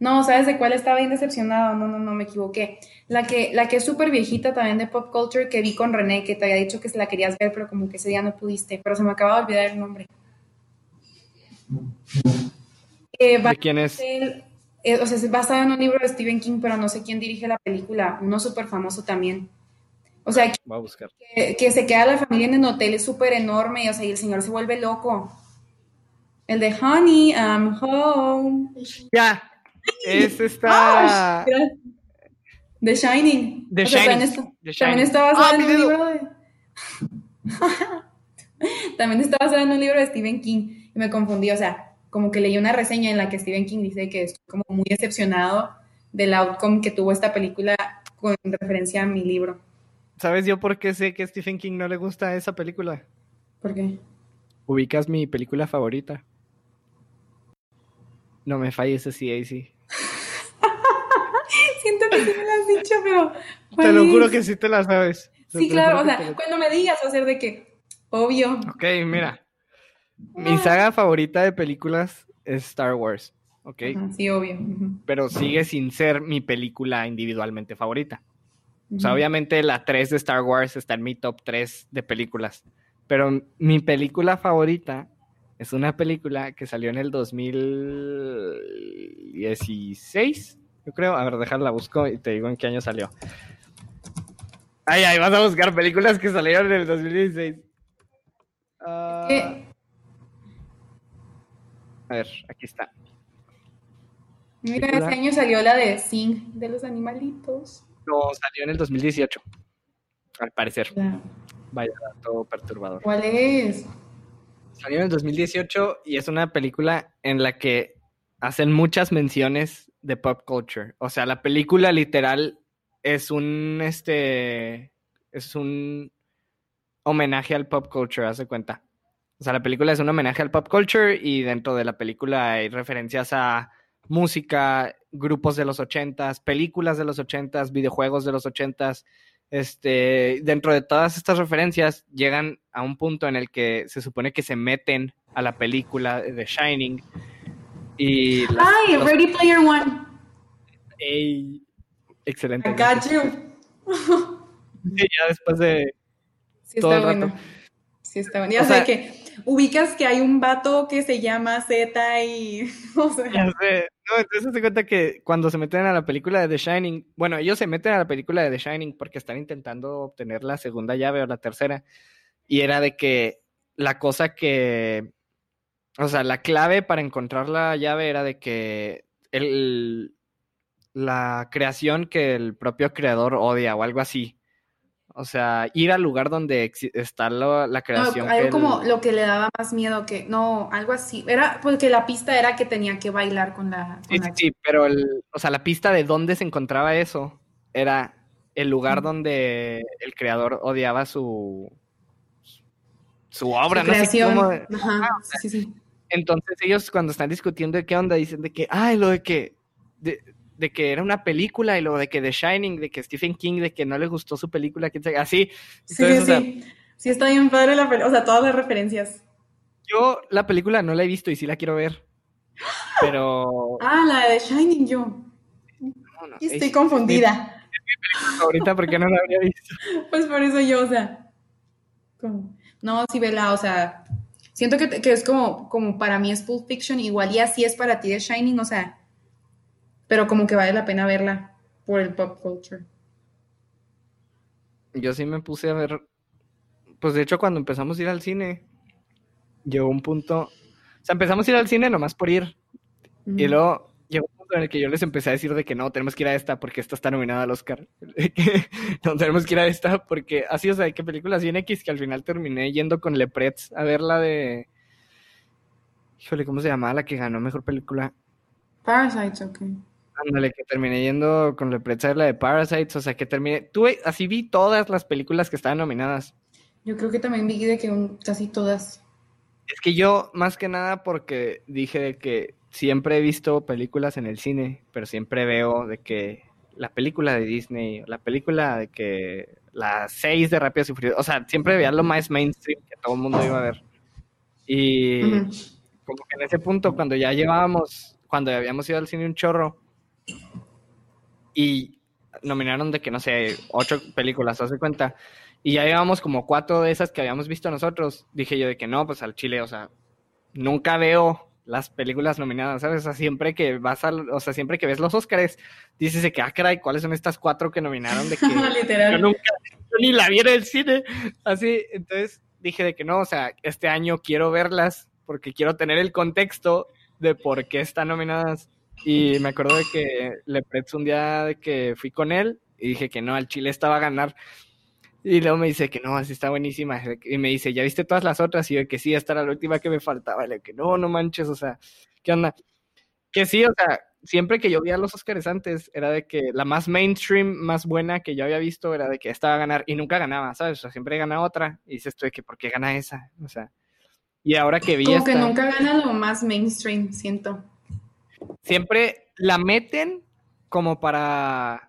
No, ¿sabes de cuál estaba bien decepcionado? No, no, no, me equivoqué. La que, la que es súper viejita también de pop culture que vi con René, que te había dicho que se la querías ver, pero como que ese día no pudiste, pero se me acaba de olvidar el nombre. Eh, ¿De quién es? eh, o sea, es basada en un libro de Stephen King, pero no sé quién dirige la película, uno súper famoso también. O sea, que, que, se queda la familia en el hotel, es súper enorme, y, o sea, y el señor se vuelve loco. El de Honey, I'm home. Ya, es esta. The Shining. The Shining. También, está, basada ah, en un libro de. también está basada en un libro de Stephen King. Y me confundí, o sea, como que leí una reseña en la que Stephen King dice que estoy como muy decepcionado del outcome que tuvo esta película con referencia a mi libro. ¿Sabes yo por qué sé que a Stephen King no le gusta esa película? ¿Por qué? Ubicas mi película favorita. No me falles así, sí. Siento que sí me lo has dicho, pero. Te lo juro que sí te la sabes. Sí, claro, o sea, cuando me digas va a ser de que. Obvio. Ok, mira. Mi saga favorita de películas es Star Wars. ¿Ok? sí, obvio. Pero sigue sin ser mi película individualmente favorita. O sea, obviamente la 3 de Star Wars está en mi top 3 de películas. Pero mi película favorita es una película que salió en el 2016, yo creo. A ver, déjala, busco y te digo en qué año salió. Ay, ay, vas a buscar películas que salieron en el 2016. Ah. A ver, aquí está. Mira, ese año salió la de Sing, de los animalitos. No, salió en el 2018. al parecer. Vaya dato perturbador. ¿Cuál es? Salió en el 2018 y es una película en la que hacen muchas menciones de pop culture. O sea, la película literal es un este es un homenaje al pop culture, hace cuenta. O sea, la película es un homenaje al pop culture y dentro de la película hay referencias a música, grupos de los ochentas, películas de los ochentas, videojuegos de los ochentas. Este, dentro de todas estas referencias llegan a un punto en el que se supone que se meten a la película de Shining. Y ¡Ay! Ready Player One. excelente. I got you. Sí, ya después de sí, todo está el rato. Sí, está bueno. Ya sé que ubicas que hay un vato que se llama Z y. O sea. Ya sé. No, entonces se cuenta que cuando se meten a la película de The Shining, bueno, ellos se meten a la película de The Shining porque están intentando obtener la segunda llave o la tercera. Y era de que la cosa que. O sea, la clave para encontrar la llave era de que el, la creación que el propio creador odia o algo así. O sea, ir al lugar donde está la creación. algo como lo que le daba más miedo que, no, algo así. Era porque la pista era que tenía que bailar con la. sí, sí, sí, pero el, o sea, la pista de dónde se encontraba eso era el lugar donde el creador odiaba su su obra, no sé cómo. Ajá, sí, sí. Entonces ellos cuando están discutiendo de qué onda dicen de que, ay, lo de que de que era una película y luego de que The Shining, de que Stephen King, de que no le gustó su película, así. sí, sí. sí, está bien padre la película, o sea, todas las referencias. Yo la película no la he visto y sí la quiero ver. Pero. Ah, la de The Shining, yo. estoy confundida. Ahorita porque no la habría visto. Pues por eso yo, o sea. No, sí, vela, o sea. Siento que, que, es como, como para mí es Pulp Fiction, igual y así es para ti The Shining, o sea pero como que vale la pena verla por el pop culture. Yo sí me puse a ver, pues de hecho cuando empezamos a ir al cine, llegó un punto, o sea, empezamos a ir al cine nomás por ir, y luego en el que yo les empecé a decir de que no, tenemos que ir a esta porque esta está nominada al Oscar, no, tenemos que ir a esta porque así, o sea, qué películas bien X que al final terminé yendo con Lepretz a ver la de, híjole, ¿cómo se llamaba la que ganó Mejor Película? Parasites, ok. Ándale, que terminé yendo con la la de Parasites, o sea, que terminé, tuve, así vi todas las películas que estaban nominadas. Yo creo que también vi de que casi todas. Es que yo, más que nada, porque dije de que siempre he visto películas en el cine, pero siempre veo de que la película de Disney, la película de que las seis de Rápidos y Furiosos, o sea, siempre veía lo más mainstream que todo el mundo iba a ver. Y como que en ese punto, cuando ya llevábamos, cuando habíamos ido al cine un chorro, y nominaron de que, no sé, ocho películas, hace cuenta. Y ya llevamos como cuatro de esas que habíamos visto nosotros. Dije yo de que no, pues al Chile, o sea, nunca veo las películas nominadas, ¿sabes? O sea, siempre que vas al, o sea, siempre que ves los Oscars, dices de que, ah, caray, ¿cuáles son estas cuatro que nominaron? De que Literal. yo nunca, ni la vi en el cine. Así, entonces dije de que no, o sea, este año quiero verlas porque quiero tener el contexto de por qué están nominadas y me acuerdo de que le un día de que fui con él y dije que no, al Chile estaba a ganar. Y luego me dice que no, así está buenísima. Y me dice, ¿ya viste todas las otras? Y yo que sí, esta era la última que me faltaba. Y le que no, no manches, o sea, ¿qué onda? Que sí, o sea, siempre que yo veía los Oscars antes, era de que la más mainstream, más buena que yo había visto era de que estaba a ganar y nunca ganaba, ¿sabes? O sea, siempre gana otra. Y dices tú de que, ¿por qué gana esa? O sea, y ahora que vi. Como que nunca gana lo más mainstream, siento siempre la meten como para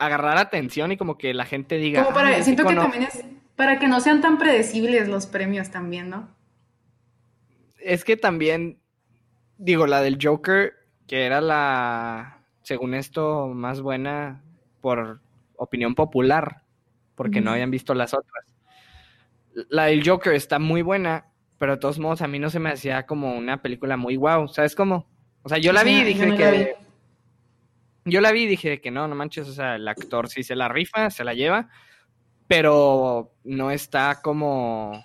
agarrar atención y como que la gente diga. Como para, siento que también es para que no sean tan predecibles los premios también, ¿no? Es que también, digo, la del Joker, que era la, según esto, más buena por opinión popular, porque no habían visto las otras. La del Joker está muy buena, pero de todos modos a mí no se me hacía como una película muy guau, ¿sabes cómo? O sea, yo la vi y dije que... Yo la vi y dije que no, no manches, o sea, el actor sí se la rifa, se la lleva, pero no está como...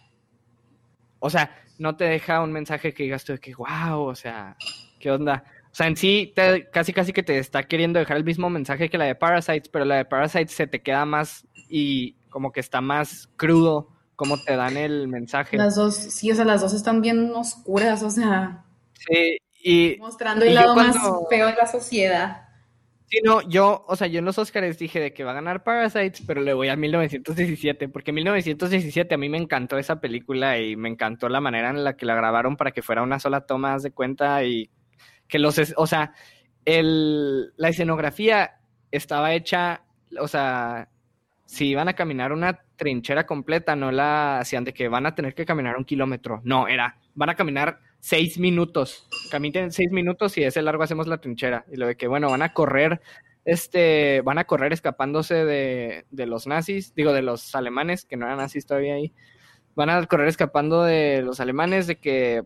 O sea, no te deja un mensaje que digas tú de que, wow, o sea, ¿qué onda? O sea, en sí, casi casi que te está queriendo dejar el mismo mensaje que la de Parasites, pero la de Parasites se te queda más y como que está más crudo como te dan el mensaje. Las dos, sí, o sea, las dos están bien oscuras, o sea. Sí, y. Mostrando el lado más feo de la sociedad. Sí, no, yo, o sea, yo en los Oscars dije de que va a ganar Parasites, pero le voy a 1917, porque 1917 a mí me encantó esa película y me encantó la manera en la que la grabaron para que fuera una sola toma de cuenta y que los, o sea, el, la escenografía estaba hecha, o sea, si iban a caminar una trinchera completa, no la hacían de que van a tener que caminar un kilómetro, no, era, van a caminar seis minutos. Caminen seis minutos y ese largo hacemos la trinchera. Y lo de que, bueno, van a correr, este, van a correr escapándose de, de los nazis, digo, de los alemanes, que no eran nazis todavía ahí. Van a correr escapando de los alemanes, de que,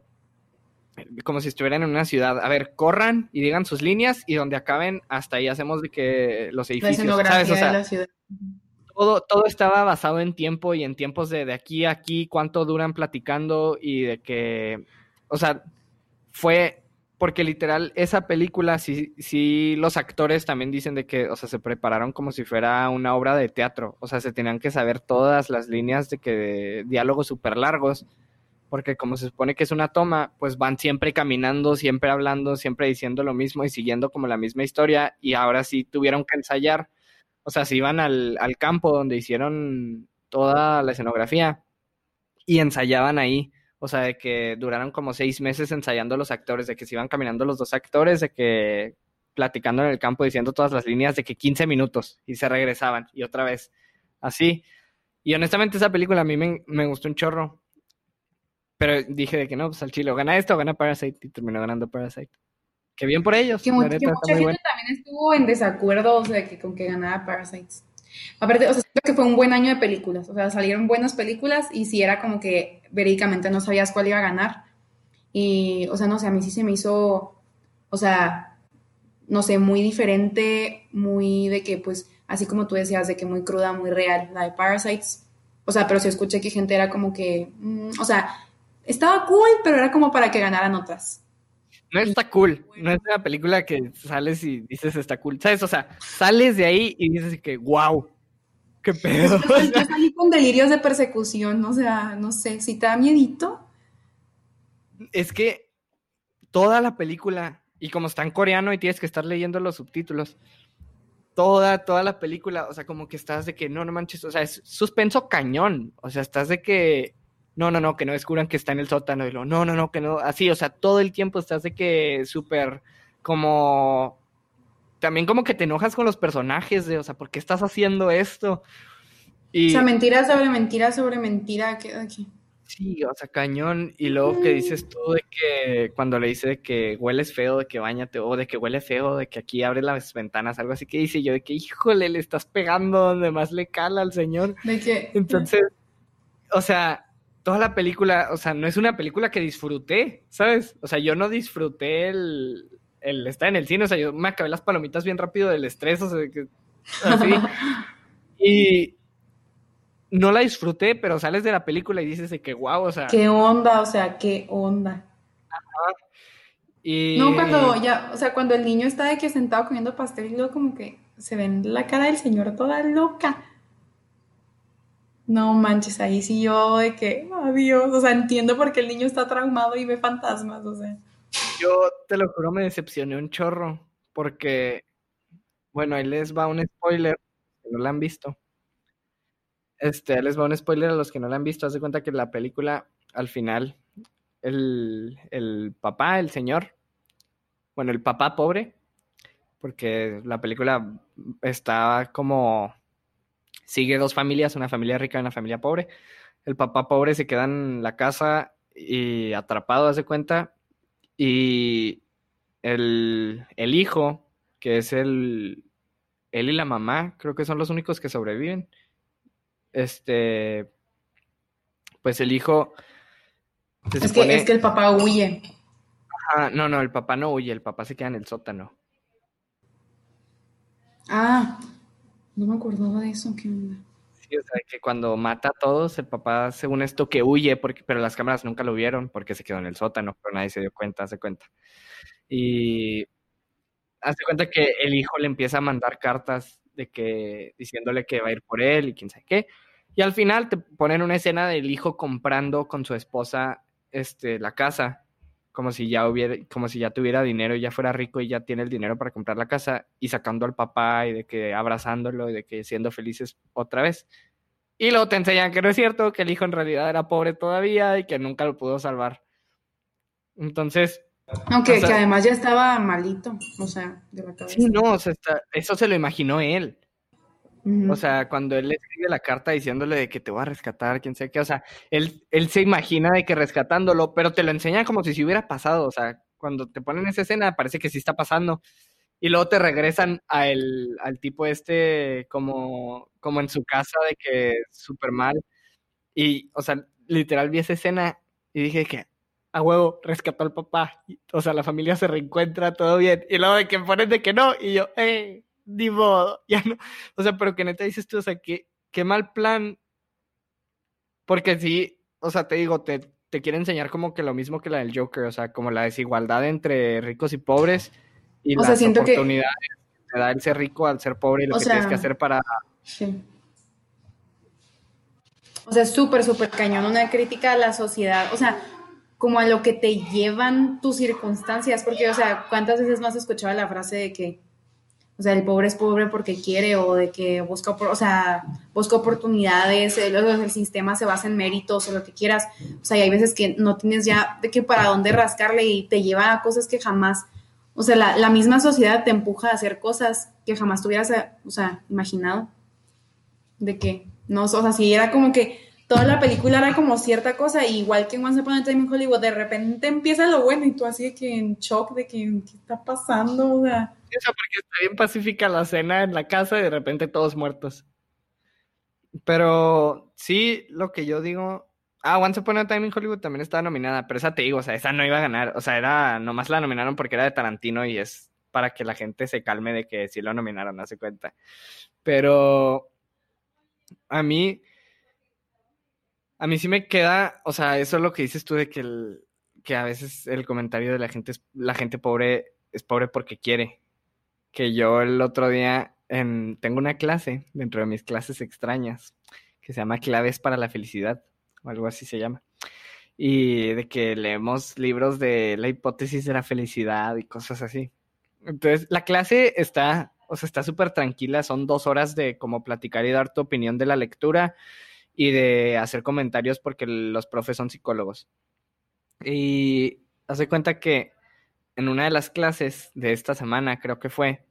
como si estuvieran en una ciudad. A ver, corran y digan sus líneas y donde acaben, hasta ahí hacemos de que los edificios. la ciudad. Todo, estaba basado en tiempo y en tiempos de, de aquí a aquí, cuánto duran platicando y de que o sea, fue porque literal esa película, sí, sí, los actores también dicen de que, o sea, se prepararon como si fuera una obra de teatro, o sea, se tenían que saber todas las líneas de que diálogos súper largos, porque como se supone que es una toma, pues van siempre caminando, siempre hablando, siempre diciendo lo mismo y siguiendo como la misma historia, y ahora sí tuvieron que ensayar, o sea, se iban al, al campo donde hicieron toda la escenografía y ensayaban ahí o sea, de que duraron como seis meses ensayando los actores, de que se iban caminando los dos actores, de que platicando en el campo, diciendo todas las líneas, de que 15 minutos y se regresaban y otra vez. Así. Y honestamente esa película a mí me, gustó un chorro. Pero dije de que no, pues al chile, gana esto gana Parasite y terminó ganando Parasite. Qué bien por ellos. Que, mucha gente también estuvo en desacuerdo o sea, que con que ganara Parasites. Aparte, o sea, creo que fue un buen año de películas, o sea, salieron buenas películas y si era como que verídicamente no sabías cuál iba a ganar. Y, o sea, no sé, a mí sí se me hizo, o sea, no sé, muy diferente, muy de que, pues, así como tú decías, de que muy cruda, muy real, la de Parasites. O sea, pero sí escuché que gente era como que, mm, o sea, estaba cool, pero era como para que ganaran otras. No está cool, no es una película que sales y dices está cool, ¿sabes? O sea, sales de ahí y dices que, wow, qué pedo. Yo salí con delirios de persecución, o sea, no sé, si te da miedito. Es que toda la película, y como está en coreano y tienes que estar leyendo los subtítulos, toda, toda la película, o sea, como que estás de que no, no manches, o sea, es suspenso cañón, o sea, estás de que no, no, no, que no descubran que está en el sótano y lo, no, no, no, que no, así, o sea, todo el tiempo estás de que súper como, también como que te enojas con los personajes de, o sea, ¿por qué estás haciendo esto? Y, o sea, mentira sobre mentira sobre mentira, que aquí. Sí, o sea, cañón. Y luego que dices tú de que cuando le dice de que hueles feo, de que bañate, o de que huele feo, de que aquí abre las ventanas, algo así que dice yo, de que híjole, le estás pegando donde más le cala al señor. De que. Entonces, o sea, toda la película, o sea, no es una película que disfruté, ¿sabes? O sea, yo no disfruté el, el estar en el cine, o sea, yo me acabé las palomitas bien rápido del estrés, o sea, que, así. y no la disfruté, pero sales de la película y dices de que wow, o sea. Qué onda, o sea, qué onda. Ajá. Y... No, cuando ya, o sea, cuando el niño está de que sentado comiendo pastel y luego como que se ven la cara del señor toda loca. No manches, ahí sí yo de que, adiós, o sea, entiendo por qué el niño está traumado y ve fantasmas, o sea. Yo te lo juro, me decepcioné un chorro, porque, bueno, ahí les va un spoiler, que no la han visto. Este, les va un spoiler a los que no la han visto, haz de cuenta que la película, al final, el, el papá, el señor, bueno, el papá pobre, porque la película está como sigue dos familias, una familia rica y una familia pobre. El papá pobre se queda en la casa y atrapado, hace cuenta, y el, hijo, que es el, él y la mamá, creo que son los únicos que sobreviven. Este, pues el hijo... Es, que, es que el papá huye. no, no, el papá no huye, el papá se queda en el sótano. Ah, no me acordaba de eso, ¿qué onda? Sí, o sea, que cuando mata a todos, el papá, según esto, que huye, porque, pero las cámaras nunca lo vieron porque se quedó en el sótano, pero nadie se dio cuenta, se cuenta. Y hace cuenta que el hijo le empieza a mandar cartas de que diciéndole que va a ir por él y quién sabe qué. Y al final te ponen una escena del hijo comprando con su esposa este, la casa, como si ya hubiera, como si ya tuviera dinero y ya fuera rico y ya tiene el dinero para comprar la casa, y sacando al papá y de que abrazándolo y de que siendo felices otra vez. Y luego te enseñan que no es cierto, que el hijo en realidad era pobre todavía y que nunca lo pudo salvar. Entonces, aunque que además ya estaba malito, o sea, de la cabeza. Sí, no, o sea, eso se lo imaginó él. O sea, cuando él le escribe la carta diciéndole de que te voy a rescatar, quién sé qué, o sea, él, él se imagina de que rescatándolo, pero te lo enseña como si se hubiera pasado, o sea, cuando te ponen esa escena parece que sí está pasando. Y luego te regresan a el, al tipo este como, como en su casa de que súper mal. Y, o sea, literal vi esa escena y dije que, a huevo, rescató al papá. O sea, la familia se reencuentra, todo bien. Y luego de que ponen de que no, y yo, eh, ni modo, ya no. O sea, pero que neta dices tú, o sea, que, qué mal plan. Porque sí, o sea, te digo, te, te quiere enseñar como que lo mismo que la del Joker, o sea, como la desigualdad entre ricos y pobres y las oportunidades que te da el ser rico al ser pobre y lo que tienes que hacer para. Sí. O sea, súper, súper cañón, una crítica a la sociedad. O sea, como a lo que te llevan tus circunstancias, porque, o sea, ¿cuántas veces más has escuchado la frase de que, o sea, el pobre es pobre porque quiere o de que busca, o sea, busca oportunidades, el, el sistema se basa en méritos o lo que quieras, o sea, y hay veces que no tienes ya de que para dónde rascarle y te lleva a cosas que jamás, o sea, la, la misma sociedad te empuja a hacer cosas que jamás tuvieras, o sea, imaginado, de que, no, o sea, si era como que toda la película era como cierta cosa, igual que en Once Upon a Time in Hollywood, de repente empieza lo bueno y tú así de que en shock de que qué está pasando, o sea. Eso porque está bien pacífica la cena en la casa y de repente todos muertos. Pero sí, lo que yo digo. Ah, Once Upon a Time in Hollywood también estaba nominada, pero esa te digo, o sea, esa no iba a ganar. O sea, era, nomás la nominaron porque era de Tarantino y es para que la gente se calme de que sí lo nominaron, no se cuenta. Pero a mí, a mí sí me queda, o sea, eso es lo que dices tú de que, el, que a veces el comentario de la gente es, la gente pobre es pobre porque quiere. Que yo el otro día en, tengo una clase dentro de mis clases extrañas que se llama Claves para la Felicidad, o algo así se llama. Y de que leemos libros de la hipótesis de la felicidad y cosas así. Entonces, la clase está, o sea, está súper tranquila, son dos horas de como platicar y dar tu opinión de la lectura y de hacer comentarios porque los profes son psicólogos. Y hace cuenta que en una de las clases de esta semana, creo que fue,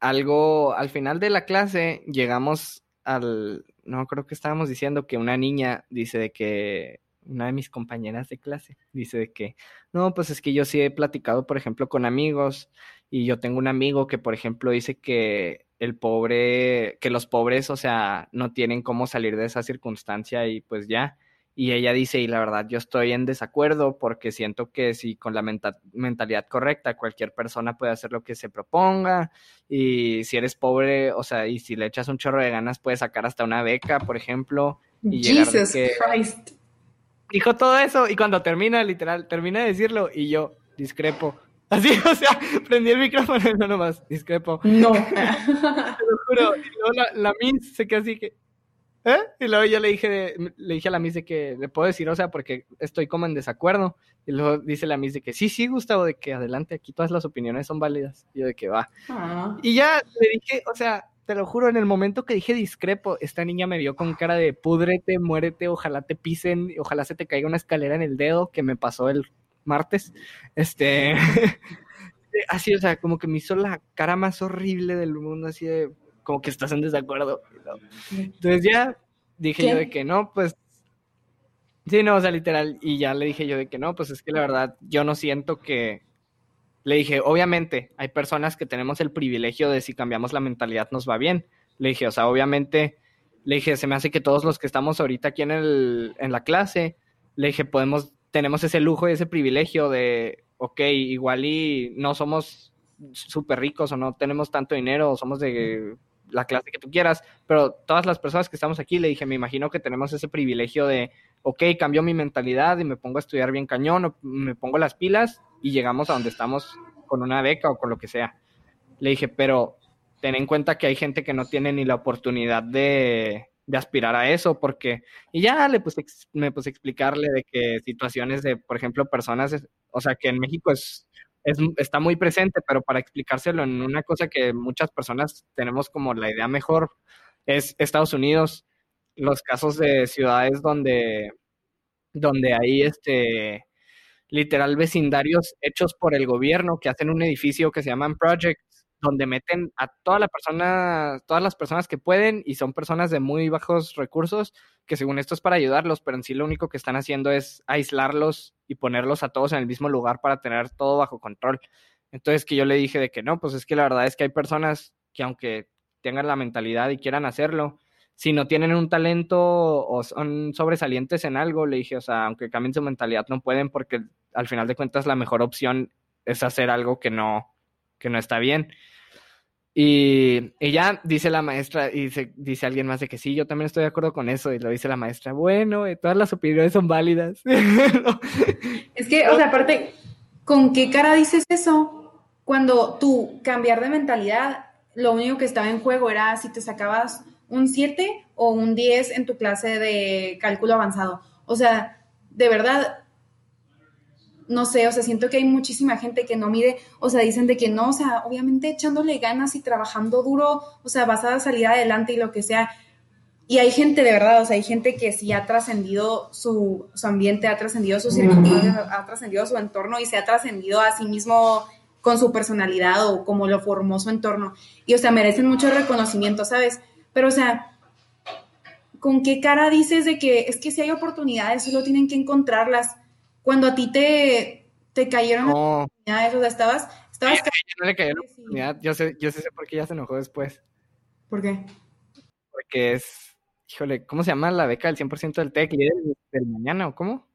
algo, al final de la clase llegamos al, no creo que estábamos diciendo que una niña dice de que, una de mis compañeras de clase dice de que, no, pues es que yo sí he platicado, por ejemplo, con amigos y yo tengo un amigo que, por ejemplo, dice que el pobre, que los pobres, o sea, no tienen cómo salir de esa circunstancia y pues ya. Y ella dice, y la verdad yo estoy en desacuerdo porque siento que si con la mentalidad correcta cualquier persona puede hacer lo que se proponga y si eres pobre, o sea, y si le echas un chorro de ganas puedes sacar hasta una beca, por ejemplo. Y Jesus Christ. Dijo todo eso y cuando termina, literal, termina de decirlo y yo discrepo Así, o sea, prendí el micrófono y no nomás, discrepo. No. Te lo juro. Y luego la, la Miss se quedó así que. ¿Eh? Y luego yo le dije, le dije a la Miss de que le puedo decir, o sea, porque estoy como en desacuerdo. Y luego dice la Miss de que sí, sí, Gustavo, de que adelante, aquí todas las opiniones son válidas. Y yo de que va. Ah. Y ya le dije, o sea, te lo juro, en el momento que dije discrepo, esta niña me vio con cara de púdrete, muérete, ojalá te pisen, ojalá se te caiga una escalera en el dedo, que me pasó el martes, este, así, o sea, como que me hizo la cara más horrible del mundo, así de, como que estás en desacuerdo. Entonces ya dije yo de que no, pues, sí, no, o sea, literal, y ya le dije yo de que no, pues es que la verdad, yo no siento que, le dije, obviamente, hay personas que tenemos el privilegio de si cambiamos la mentalidad nos va bien. Le dije, o sea, obviamente, le dije, se me hace que todos los que estamos ahorita aquí en, el, en la clase, le dije, podemos tenemos ese lujo y ese privilegio de, ok, igual y no somos súper ricos o no tenemos tanto dinero o somos de la clase que tú quieras, pero todas las personas que estamos aquí, le dije, me imagino que tenemos ese privilegio de, ok, cambio mi mentalidad y me pongo a estudiar bien cañón, o me pongo las pilas y llegamos a donde estamos con una beca o con lo que sea. Le dije, pero ten en cuenta que hay gente que no tiene ni la oportunidad de, de aspirar a eso, porque, y ya le puse, me puse a explicarle de que situaciones de, por ejemplo, personas, o sea, que en México es, es, está muy presente, pero para explicárselo en una cosa que muchas personas tenemos como la idea mejor, es Estados Unidos, los casos de ciudades donde, donde hay este literal vecindarios hechos por el gobierno que hacen un edificio que se llaman projects donde meten a toda la persona, todas las personas que pueden y son personas de muy bajos recursos, que según esto es para ayudarlos, pero en sí lo único que están haciendo es aislarlos y ponerlos a todos en el mismo lugar para tener todo bajo control. Entonces que yo le dije de que no, pues es que la verdad es que hay personas que aunque tengan la mentalidad y quieran hacerlo, si no tienen un talento o son sobresalientes en algo, le dije, o sea, aunque cambien su mentalidad, no pueden porque al final de cuentas la mejor opción es hacer algo que no, que no está bien. Y, ya dice la maestra, y dice, dice alguien más de que sí, yo también estoy de acuerdo con eso, y lo dice la maestra, bueno, todas las opiniones son válidas. Es que, o sea, aparte, ¿con qué cara dices eso? Cuando tú cambiar de mentalidad, lo único que estaba en juego era si te sacabas un 7 o un 10 en tu clase de cálculo avanzado. O sea, de verdad, no sé, o sea, siento que hay muchísima gente que no mide, o sea, dicen de que no, o sea, obviamente echándole ganas y trabajando duro, o sea, vas a salir adelante y lo que sea. Y hay gente de verdad, o sea, hay gente que sí ha trascendido su, ambiente, ha trascendido su ha trascendido su entorno y se ha trascendido a sí mismo con su personalidad o como lo formó su entorno. Y, o sea, merecen mucho reconocimiento, ¿sabes? Pero, o sea, ¿con qué cara dices de que es que si hay oportunidades, solo tienen que encontrarlas? Cuando a ti te, te cayeron no. oportunidades, o sea, estabas... estabas no le cayó la oportunidad, yo sé, yo sé por qué ya se enojó después. ¿Por qué? Porque es, híjole, ¿cómo se llama la beca del 100% del TEC? ¿Líder del mañana o cómo?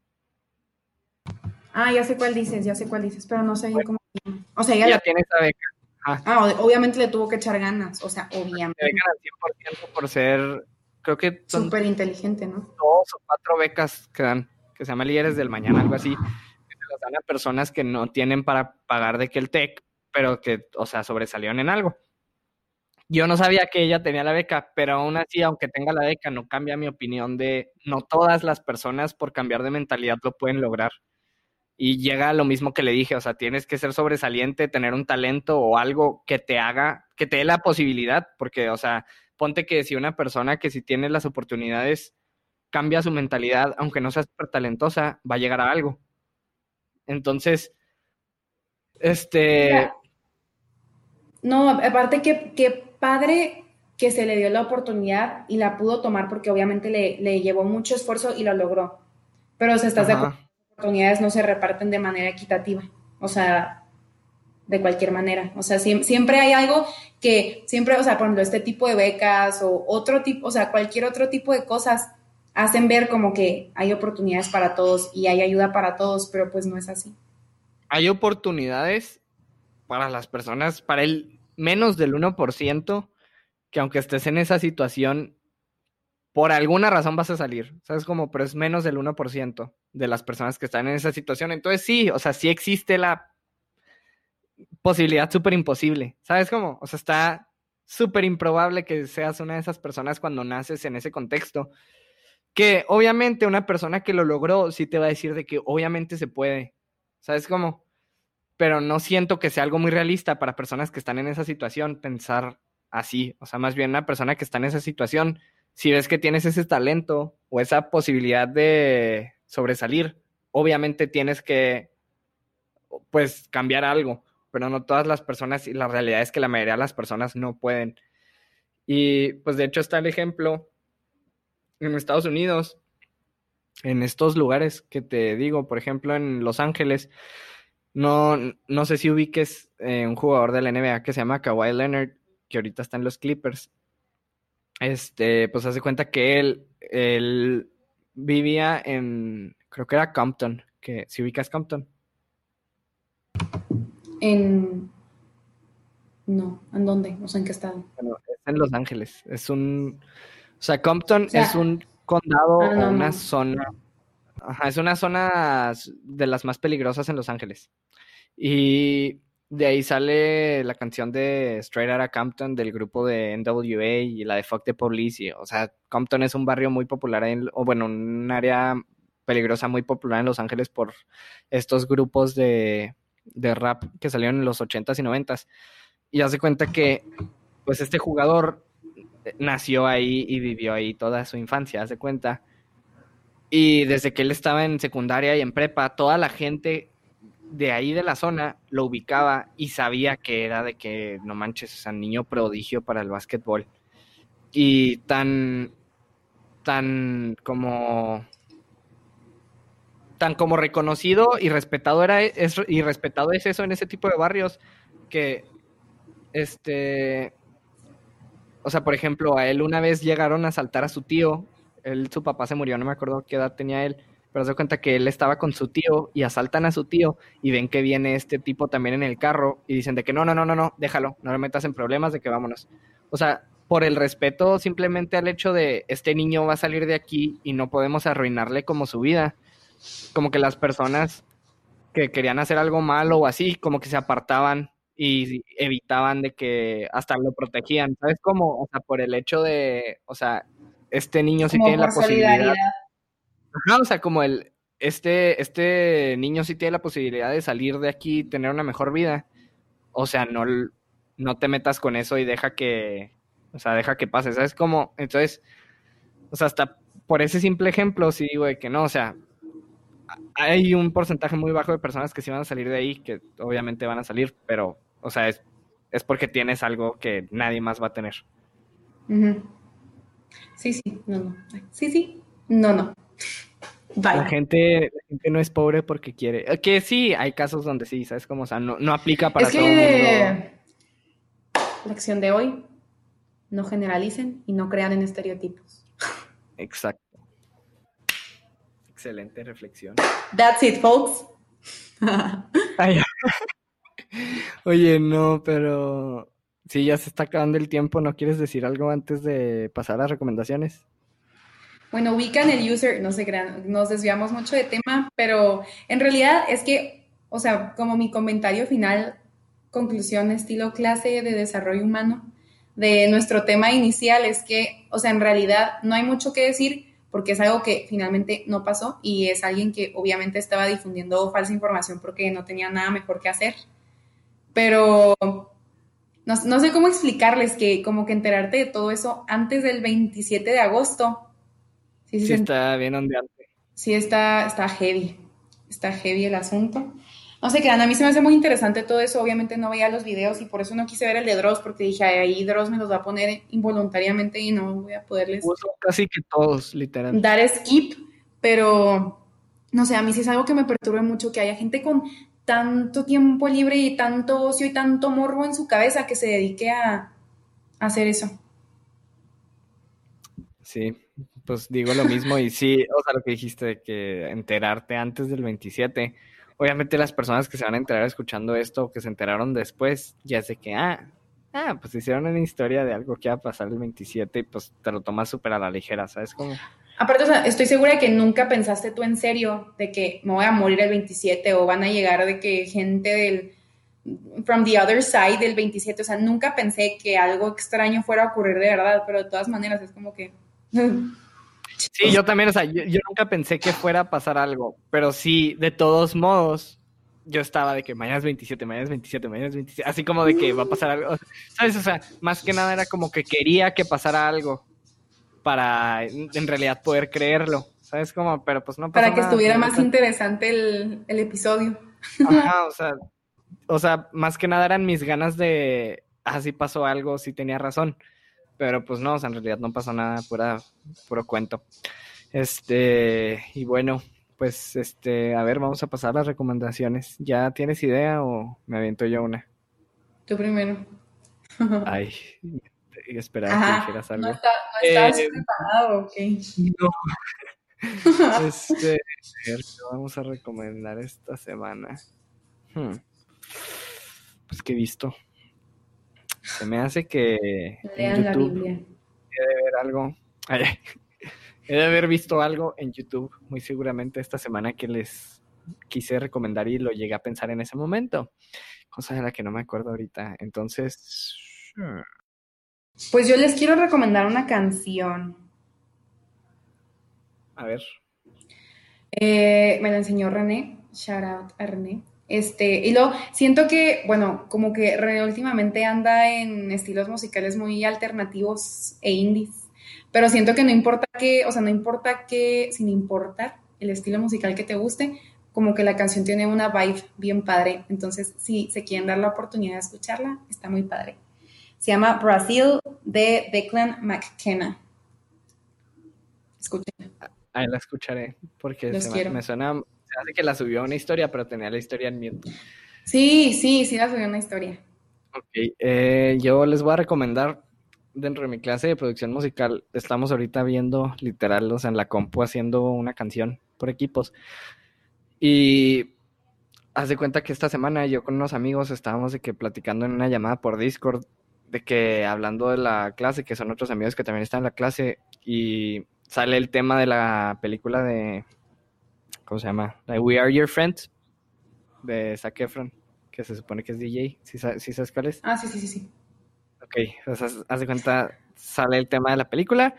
Ah, ya sé cuál dices, ya sé cuál dices, pero no sé yo cómo... O sea, ella ya tiene esa beca. Ah, obviamente le tuvo que echar ganas, o sea, obviamente. Beca al 100% por ser, creo que... Súper inteligente, ¿no? Dos o cuatro becas que dan que se llama Líderes del Mañana, algo así, se las dan a personas que no tienen para pagar de que el TEC, pero que, o sea, sobresalieron en algo. Yo no sabía que ella tenía la beca, pero aún así, aunque tenga la beca, no cambia mi opinión de no todas las personas por cambiar de mentalidad lo pueden lograr. Y llega lo mismo que le dije, o sea, tienes que ser sobresaliente, tener un talento o algo que te haga, que te dé la posibilidad, porque, o sea, ponte que si una persona que si tiene las oportunidades cambia su mentalidad, aunque no sea súper talentosa, va a llegar a algo. Entonces, este... No, aparte que, que padre que se le dio la oportunidad y la pudo tomar porque obviamente le, le llevó mucho esfuerzo y lo logró. Pero, o estás de acuerdo, las oportunidades no se reparten de manera equitativa. O sea, de cualquier manera. O sea, siempre hay algo que, siempre, o sea, por ejemplo, este tipo de becas o otro tipo, o sea, cualquier otro tipo de cosas hacen ver como que hay oportunidades para todos y hay ayuda para todos, pero pues no es así. Hay oportunidades para las personas, para el menos del 1%, que aunque estés en esa situación, por alguna razón vas a salir, ¿sabes? Como, pero es menos del 1% de las personas que están en esa situación. Entonces sí, o sea, sí existe la posibilidad súper imposible, ¿sabes cómo? O sea, está súper improbable que seas una de esas personas cuando naces en ese contexto. Que obviamente una persona que lo logró sí te va a decir de que obviamente se puede. ¿Sabes cómo? Pero no siento que sea algo muy realista para personas que están en esa situación pensar así. O sea, más bien una persona que está en esa situación, si ves que tienes ese talento o esa posibilidad de sobresalir, obviamente tienes que, pues, cambiar algo. Pero no todas las personas, y la realidad es que la mayoría de las personas no pueden. Y pues de hecho está el ejemplo en Estados Unidos, en estos lugares que te digo, por ejemplo, en Los Ángeles, no, no sé si ubiques eh, un jugador de la NBA que se llama Kawhi Leonard, que ahorita está en los Clippers. Este, pues hace cuenta que él, él vivía en, creo que era Compton, que si ubicas Compton. En, no, ¿en dónde? No sé en qué estado. Bueno, es en Los Ángeles. Es un, o sea, Compton es un condado ah, una zona. Ajá, es una zona de las más peligrosas en Los Ángeles. Y de ahí sale la canción de Straight Outta Compton del grupo de NWA y la de Fuck the Police. o sea, Compton es un barrio muy popular, en, o bueno, un área peligrosa muy popular en Los Ángeles por estos grupos de, de rap que salieron en los 80s y 90s. Y hace cuenta que, pues, este jugador nació ahí y vivió ahí toda su infancia, hace cuenta. Y desde que él estaba en secundaria y en prepa, toda la gente de ahí de la zona lo ubicaba y sabía que era de que, no manches, o sea, niño prodigio para el básquetbol. Y tan, tan como, tan como reconocido y respetado era, es, y respetado es eso en ese tipo de barrios, que, este, o sea, por ejemplo, a él una vez llegaron a asaltar a su tío, él, su papá se murió, no me acuerdo qué edad tenía él, pero se cuenta que él estaba con su tío y asaltan a su tío y ven que viene este tipo también en el carro y dicen de que no, no, no, no, no, déjalo, no le metas en problemas, de que vámonos. O sea, por el respeto simplemente al hecho de este niño va a salir de aquí y no podemos arruinarle como su vida. Como que las personas que querían hacer algo malo o así, como que se apartaban y evitaban de que hasta lo protegían, ¿sabes? Como, o sea, por el hecho de, o sea, este niño sí tiene la posibilidad o sea, como el, este, este niño sí tiene la posibilidad de salir de aquí y tener una mejor vida. O sea, no, no te metas con eso y deja que, o sea, deja que pase, ¿sabes? Como, entonces, o sea, hasta por ese simple ejemplo, sí digo que no, o sea, hay un porcentaje muy bajo de personas que sí van a salir de ahí, que obviamente van a salir, pero, o sea, es, es porque tienes algo que nadie más va a tener. Sí, sí, no, no. Sí, sí, no, no. La gente, la gente no es pobre porque quiere. Eh, que sí, hay casos donde sí, ¿sabes cómo? O sea, no, no aplica para todo el mundo. Lección de hoy, no generalicen y no crean en estereotipos. Exacto. Excelente reflexión. That's it, folks. Oye, no, pero sí, ya se está acabando el tiempo. ¿No quieres decir algo antes de pasar a recomendaciones? Bueno, ubican el user, no sé, nos desviamos mucho de tema, pero en realidad es que, o sea, como mi comentario final, conclusión estilo clase de desarrollo humano de nuestro tema inicial es que, o sea, en realidad no hay mucho que decir porque es algo que finalmente no pasó y es alguien que obviamente estaba difundiendo falsa información porque no tenía nada mejor que hacer. Pero no, no sé cómo explicarles que como que enterarte de todo eso antes del 27 de agosto Sí, está bien ondeante. Sí, está, está heavy. Está heavy el asunto. No sé, qué, a mí se me hace muy interesante todo eso. Obviamente no veía los videos y por eso no quise ver el de Dross, porque dije, ahí Dross me los va a poner involuntariamente y no voy a poderles. casi que todos, literal. Dar skip, pero no sé, a mí sí es algo que me perturbe mucho que haya gente con tanto tiempo libre y tanto ocio y tanto morbo en su cabeza que se dedique a hacer eso. Sí, pues digo lo mismo y sí, o sea, lo que dijiste de que enterarte antes del 27, obviamente las personas que se van a enterar escuchando esto o que se enteraron después, ya sé que, ah, ah, pues hicieron una historia de algo que va a pasar el 27 y pues te lo tomas súper a la ligera, ¿sabes cómo? Aparte, o sea, estoy segura de que nunca pensaste tú en serio de que me voy a morir el 27 o van a llegar de que gente del from the other side del 27, o sea, nunca pensé que algo extraño fuera a ocurrir de verdad, pero de todas maneras es como que Sí, yo también, o sea, yo, nunca pensé que fuera a pasar algo, pero sí, de todos modos, yo estaba de que mañana es 27, mañana es 27, mañana es 27, así como de que va a pasar algo, ¿sabes? O sea, más que nada era como que quería que pasara algo para en realidad poder creerlo, ¿sabes? Como, pero pues no pasó Para que estuviera más interesante el, el episodio. Ajá, o sea, o sea, más que nada eran mis ganas de, así ah, pasó algo, sí tenía razón. Pero pues no, en realidad no pasó nada, pura, puro cuento. Este, y bueno, pues este, a ver, vamos a pasar las recomendaciones. ¿Ya tienes idea o me aviento yo una? Tú primero. Ay, esperaba que dijeras algo. No, está, no estás eh, preparado, ok. No. Este, a ver, ¿qué vamos a recomendar esta semana? Hmm. Pues que he visto. Se me hace que en YouTube he de ver algo. he de haber visto algo en YouTube, muy seguramente esta semana que les quise recomendar y lo llegué a pensar en ese momento, cosa de la que no me acuerdo ahorita. Entonces... Pues yo les quiero recomendar una canción. A ver. Eh, me la enseñó René. Shout out a René. Este, y luego siento que, bueno, como que René últimamente anda en estilos musicales muy alternativos e indies, pero siento que no importa que, o sea, no importa que, sin importar el estilo musical que te guste, como que la canción tiene una vibe bien padre. Entonces, si se quieren dar la oportunidad de escucharla, está muy padre. Se llama Brazil de Declan McKenna. Escuchen. Ahí la escucharé, porque me, suena, se hace que la subió una historia, pero tenía la historia en mute. Sí, sí, sí la subió una historia. Ok, eh, yo les voy a recomendar dentro de mi clase de producción musical, estamos ahorita viendo literal, o sea, en la compu haciendo una canción por equipos. Y haz de cuenta que esta semana yo con unos amigos estábamos de que platicando en una llamada por Discord, de que hablando de la clase, que son otros amigos que también están en la clase, y sale el tema de la película de, ¿cómo se llama? We Are Your Friends, de Zac Efron, que se supone que es DJ, ¿sí, sabes cuál es? Ah, sí, sí, sí, sí. Ok, haz de cuenta, sale el tema de la película,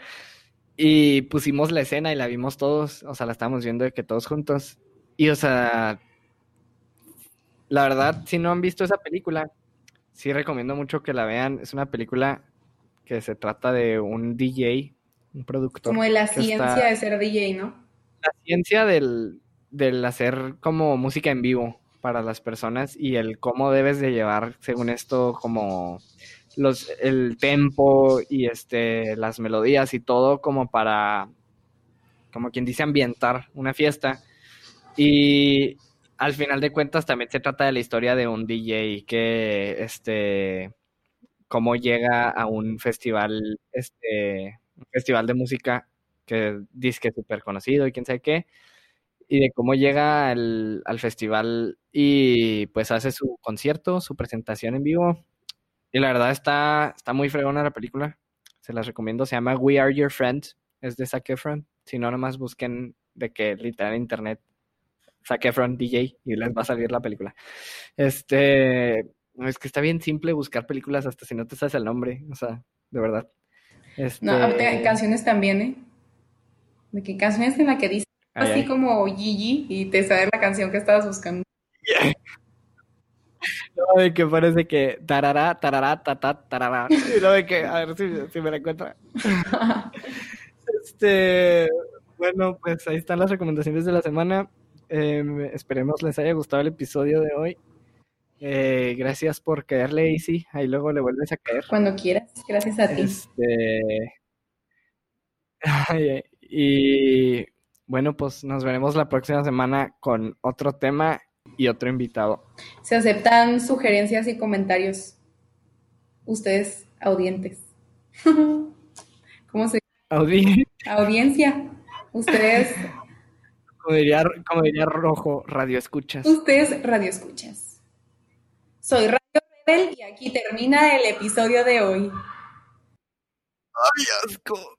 y pusimos la escena y la vimos todos, o sea, la estábamos viendo de que todos juntos, y, o sea, la verdad, si no han visto esa película, sí recomiendo mucho que la vean. Es una película que se trata de un DJ, un productor. Como de la ciencia de ser DJ, ¿no? La ciencia del, del hacer como música en vivo para las personas y el cómo debes de llevar, según esto, como los, el tempo y este, las melodías y todo como para, como quien dice, ambientar una fiesta. Y al final de cuentas también se trata de la historia de un DJ que, este, cómo llega a un festival, este, un festival de música que dice que es súper conocido y quién sabe qué, y de cómo llega al, al festival y pues hace su concierto, su presentación en vivo. Y la verdad está, está muy fregona la película. Se las recomiendo. Se llama We Are Your Friends. Es de Zac Efron. Si no, nomás busquen de que literal internet Zac Efron DJ y les va a salir la película. Este, es que está bien simple buscar películas hasta si no te sabes el nombre, o sea, de verdad. Este... No, canciones también, ¿eh? De que canciones en la que dice así como Gigi y te sabes la canción que estabas buscando. No, de que parece que tarará, tarará, tatá, tarará. Y no de que, a ver si, si me la encuentra. este, bueno, pues ahí están las recomendaciones de la semana. Em, esperemos les haya gustado el episodio de hoy. Eh, gracias por caerle, Easy. Ahí luego le vuelves a caer. Cuando quieras. Gracias a ti. Este... y bueno, pues nos veremos la próxima semana con otro tema y otro invitado. Se aceptan sugerencias y comentarios. Ustedes, audientes. ¿Cómo se Audiencia. Ustedes como diría, Rojo, radio escuchas. Ustedes radio escuchas. Soy Radio Rebel y aquí termina el episodio de hoy. ¡Ay, asco!